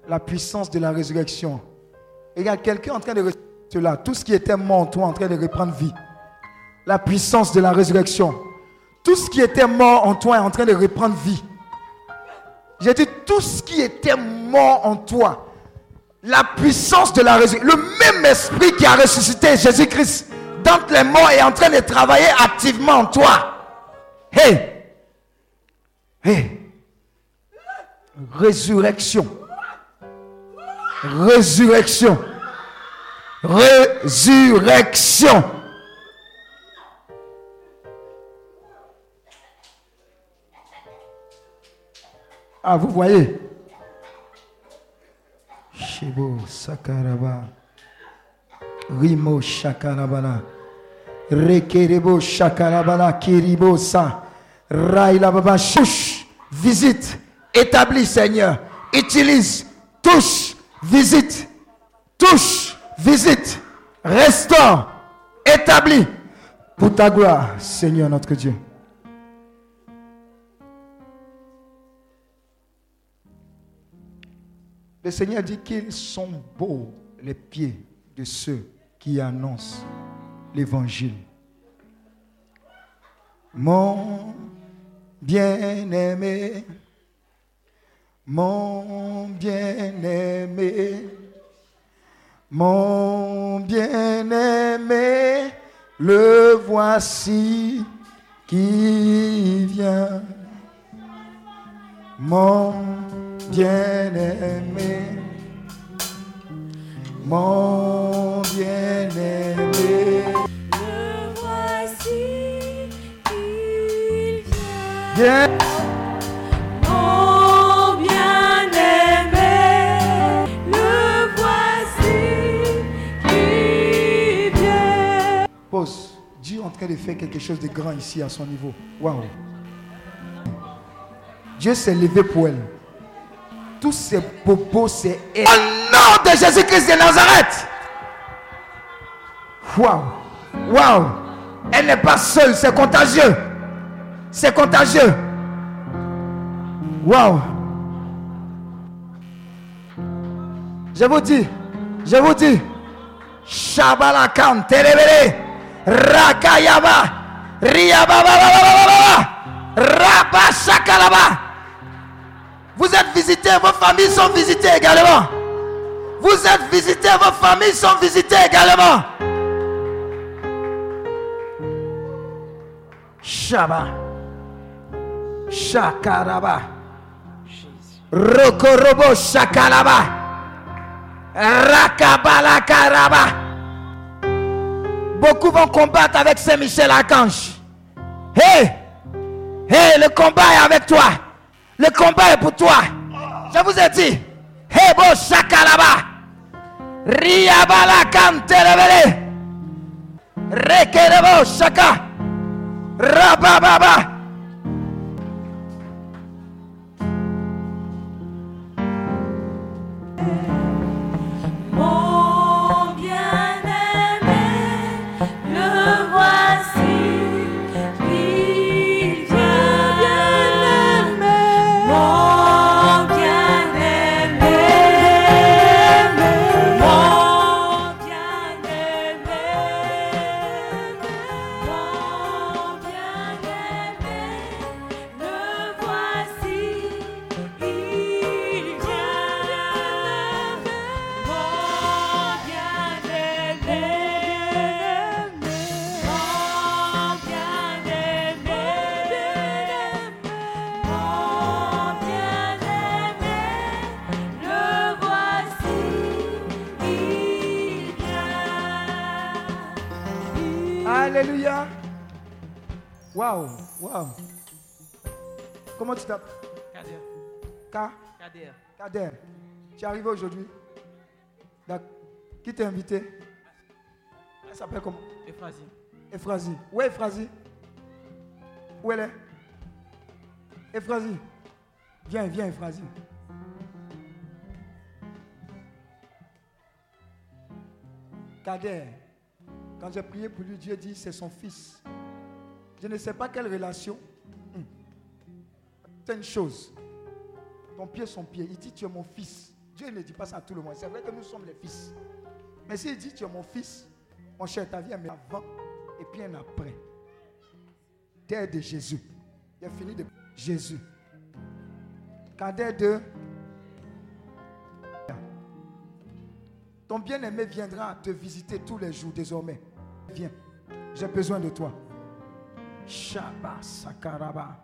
La puissance de la résurrection. Et il y a quelqu'un en train de cela. Tout ce qui était mort en toi en train de reprendre vie. La puissance de la résurrection. Tout ce qui était mort en toi est en train de reprendre vie. J'ai dit tout ce qui était mort en toi. La puissance de la résurrection. Le même esprit qui a ressuscité Jésus-Christ dans les morts est en train de travailler activement en toi. Hey! Hey! Résurrection. Résurrection. Résurrection. Ah, vous voyez? Shibo Sakaraba. Rimo Shakarabala. Rekerebo Shakarabala. Kiribo Sa. Raila Baba. Chouch. Visite. Établis, Seigneur. Utilise. Touche. Visite. Touche. Visite. Restaure. Établis. Pour ta gloire, Seigneur notre Dieu. Le Seigneur dit qu'ils sont beaux les pieds de ceux qui annoncent l'évangile. Mon bien-aimé, mon bien-aimé, mon bien-aimé, le voici qui vient. Mon bien-aimé, mon bien-aimé. Le voici, il vient. Mon Dieu est en train de faire quelque chose de grand ici à son niveau. Waouh. Dieu s'est levé pour elle. Tous ces propos, c'est elle. Au nom de Jésus-Christ de Nazareth. Waouh. Waouh. Elle n'est pas seule, c'est contagieux. C'est contagieux. Waouh. Je vous dis, je vous dis, Shabalakan, Terebele, Rakayaba, Riababa, Rabba Shakalaba. Vous êtes visités, vos familles sont visitées également. Vous êtes visités, vos familles sont visitées également. Shaba, Shakaraba, Rokorobo Shakalaba, Rakabalakaraba. Beaucoup vont combattre avec Saint-Michel Archange. Hé! Hé, le combat est avec toi. Le combat est pour toi. Je vous ai dit. Hé, bo shakalaba. Riabala kantelebele. Rekerebo shaka. Rabababa. Waouh, waouh. Comment tu t'appelles? Ka- Kader. Kader, tu es arrivé aujourd'hui? Qui t'a invité? Elle s'appelle comment? Ephrasie. Ephrasie. Où est Ephrasie? Où elle est? Ephrasie. Viens, viens, Ephrasie. Kader, quand j'ai prié pour lui, Dieu dit c'est son fils. Je ne sais pas quelle relation. Hum. C'est une chose. Ton pied, son pied. Il dit tu es mon fils. Dieu ne dit pas ça à tout le monde. C'est vrai que nous sommes les fils. Mais s'il dit tu es mon fils, mon cher, ta vie est avant et bien après. Terre de Jésus. Il a fini de Jésus. Cadet de Ton bien-aimé viendra te visiter tous les jours désormais. Viens. J'ai besoin de toi. Shaba Sakaraba.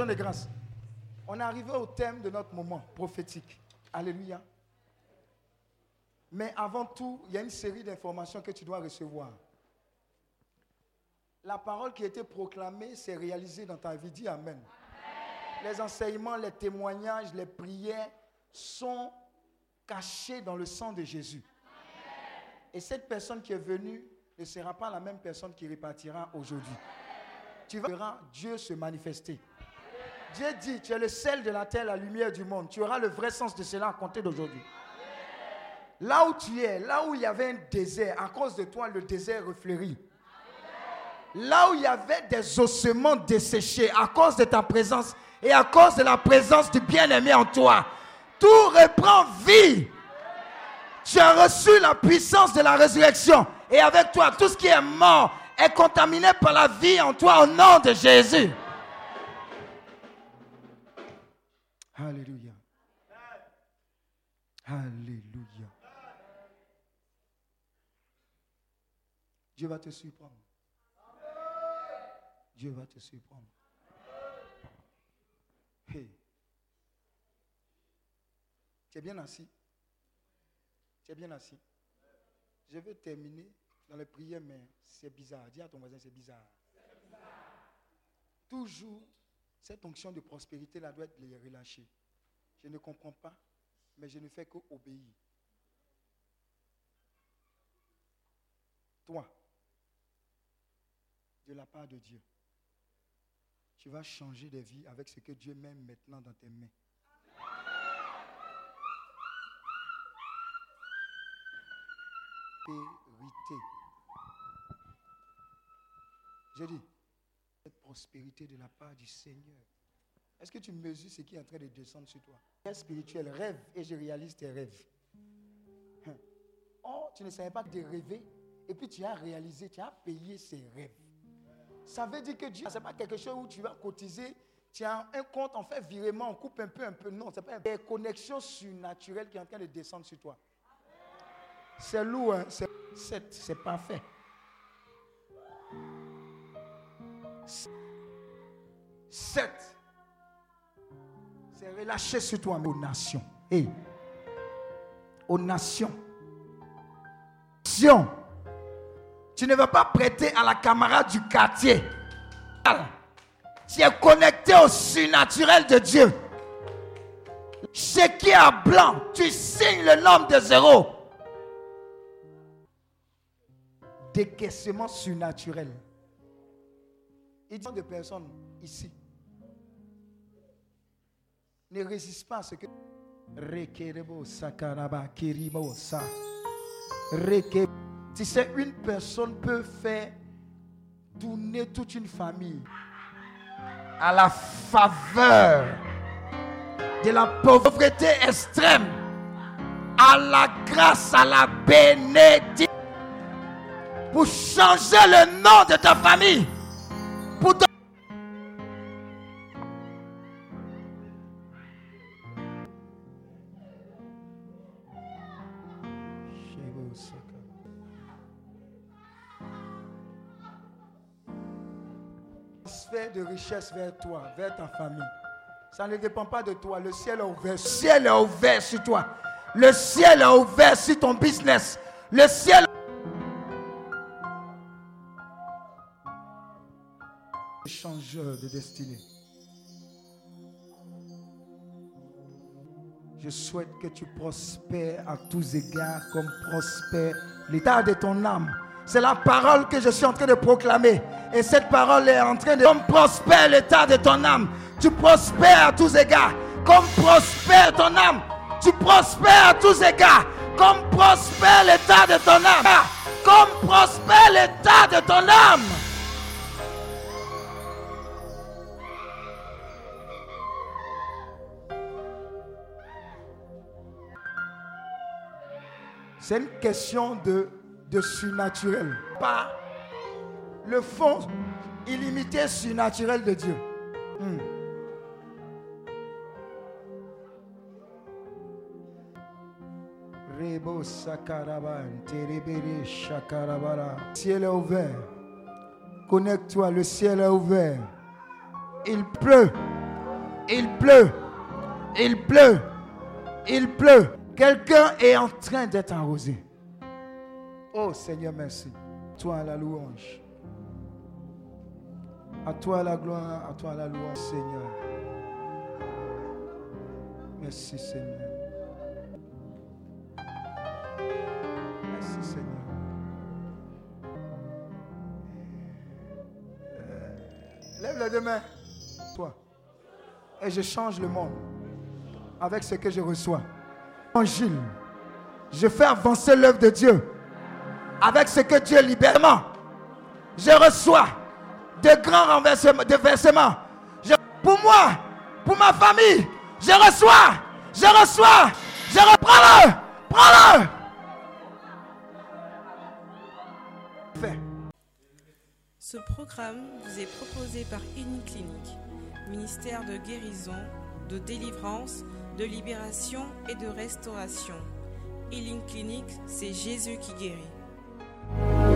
De grâce. On est arrivé au thème de notre moment prophétique. Alléluia. Mais avant tout, il y a une série d'informations que tu dois recevoir. La parole qui a été proclamée s'est réalisée dans ta vie. Dis Amen. Les enseignements, les témoignages, les prières sont cachés dans le sang de Jésus. Et cette personne qui est venue ne sera pas la même personne qui repartira aujourd'hui. Tu verras Dieu se manifester. Dieu dit, tu es le sel de la terre, la lumière du monde. Tu auras le vrai sens de cela à compter d'aujourd'hui. Là où tu es, là où il y avait un désert, à cause de toi, le désert refleurit. Là où il y avait des ossements desséchés, à cause de ta présence et à cause de la présence du bien-aimé en toi, tout reprend vie. Tu as reçu la puissance de la résurrection. Et avec toi, tout ce qui est mort est contaminé par la vie en toi au nom de Jésus. Alléluia. Alléluia. Dieu va te surprendre. Dieu va te surprendre. Hey. Tu es bien assis. Tu es bien assis. Je vais terminer dans les prières, mais c'est bizarre. Dis à ton voisin, c'est bizarre. Toujours, cette onction de prospérité là doit être relâchée. Je ne comprends pas, mais je ne fais qu'obéir. Toi, de la part de Dieu, tu vas changer de vie avec ce que Dieu met maintenant dans tes mains. prospérité. J'ai dit, prospérité de la part du Seigneur. Est-ce que tu mesures ce qui est en train de descendre sur toi? Spirituel, rêve et je réalise tes rêves. Oh, tu ne savais pas de rêver et puis tu as réalisé, tu as payé ces rêves. Ça veut dire que Dieu, ce n'est pas quelque chose où tu vas cotiser, tu as un compte, on fait virement, on coupe un peu, un peu. Non, ce n'est pas une connexion surnaturelle qui est en train de descendre sur toi. C'est lourd, hein? c'est, c'est, c'est parfait. Sept. C'est relâché sur toi aux nations. Et aux nations. Nations. Tu ne veux pas prêter à la camarade du quartier. Tu es connecté au surnaturel de Dieu. Ce qui est blanc, tu signes le nombre de zéro. Décaissement surnaturel. Il dit de personnes ici. Ne résiste pas à ce que. Tu sais, une personne peut faire tourner toute une famille à la faveur de la pauvreté extrême, à la grâce, à la bénédiction, pour changer le nom de ta famille, Vers toi, vers ta famille. Ça ne dépend pas de toi. Le ciel est ouvert. Le ciel est ouvert sur toi. Le ciel est ouvert sur ton business. Le ciel. Changeur de destinée. Je souhaite que tu prospères à tous égards comme prospère l'état de ton âme. C'est la parole que je suis en train de proclamer. Et cette parole est en train de... Comme prospère l'état de ton âme. Tu prospères à tous égards. Comme prospère ton âme. Tu prospères à tous égards. Comme prospère l'état de ton âme. Comme prospère l'état de ton âme. C'est une question de, de surnaturel. Pas le fond illimité surnaturel de Dieu. Hmm. Le ciel est ouvert. Connecte-toi, le ciel est ouvert. Il pleut. Il pleut. Il pleut. Il pleut. Quelqu'un est en train d'être arrosé. Oh Seigneur, merci. Toi la louange. À toi la gloire, à toi la louange, Seigneur. Merci, Seigneur. Merci, Seigneur. Euh, Lève les deux mains. Toi. Et je change le monde avec ce que je reçois. Évangile. Je fais avancer l'œuvre de Dieu avec ce que Dieu libère. Je reçois de grands renversements, de versements. Pour moi, pour ma famille, je reçois, je reçois, je reprends-le, prends-le. Fait. Ce programme vous est proposé par Clinique, ministère de guérison, de délivrance, de libération et de restauration. Healing Clinic, c'est Jésus qui guérit. Thank you.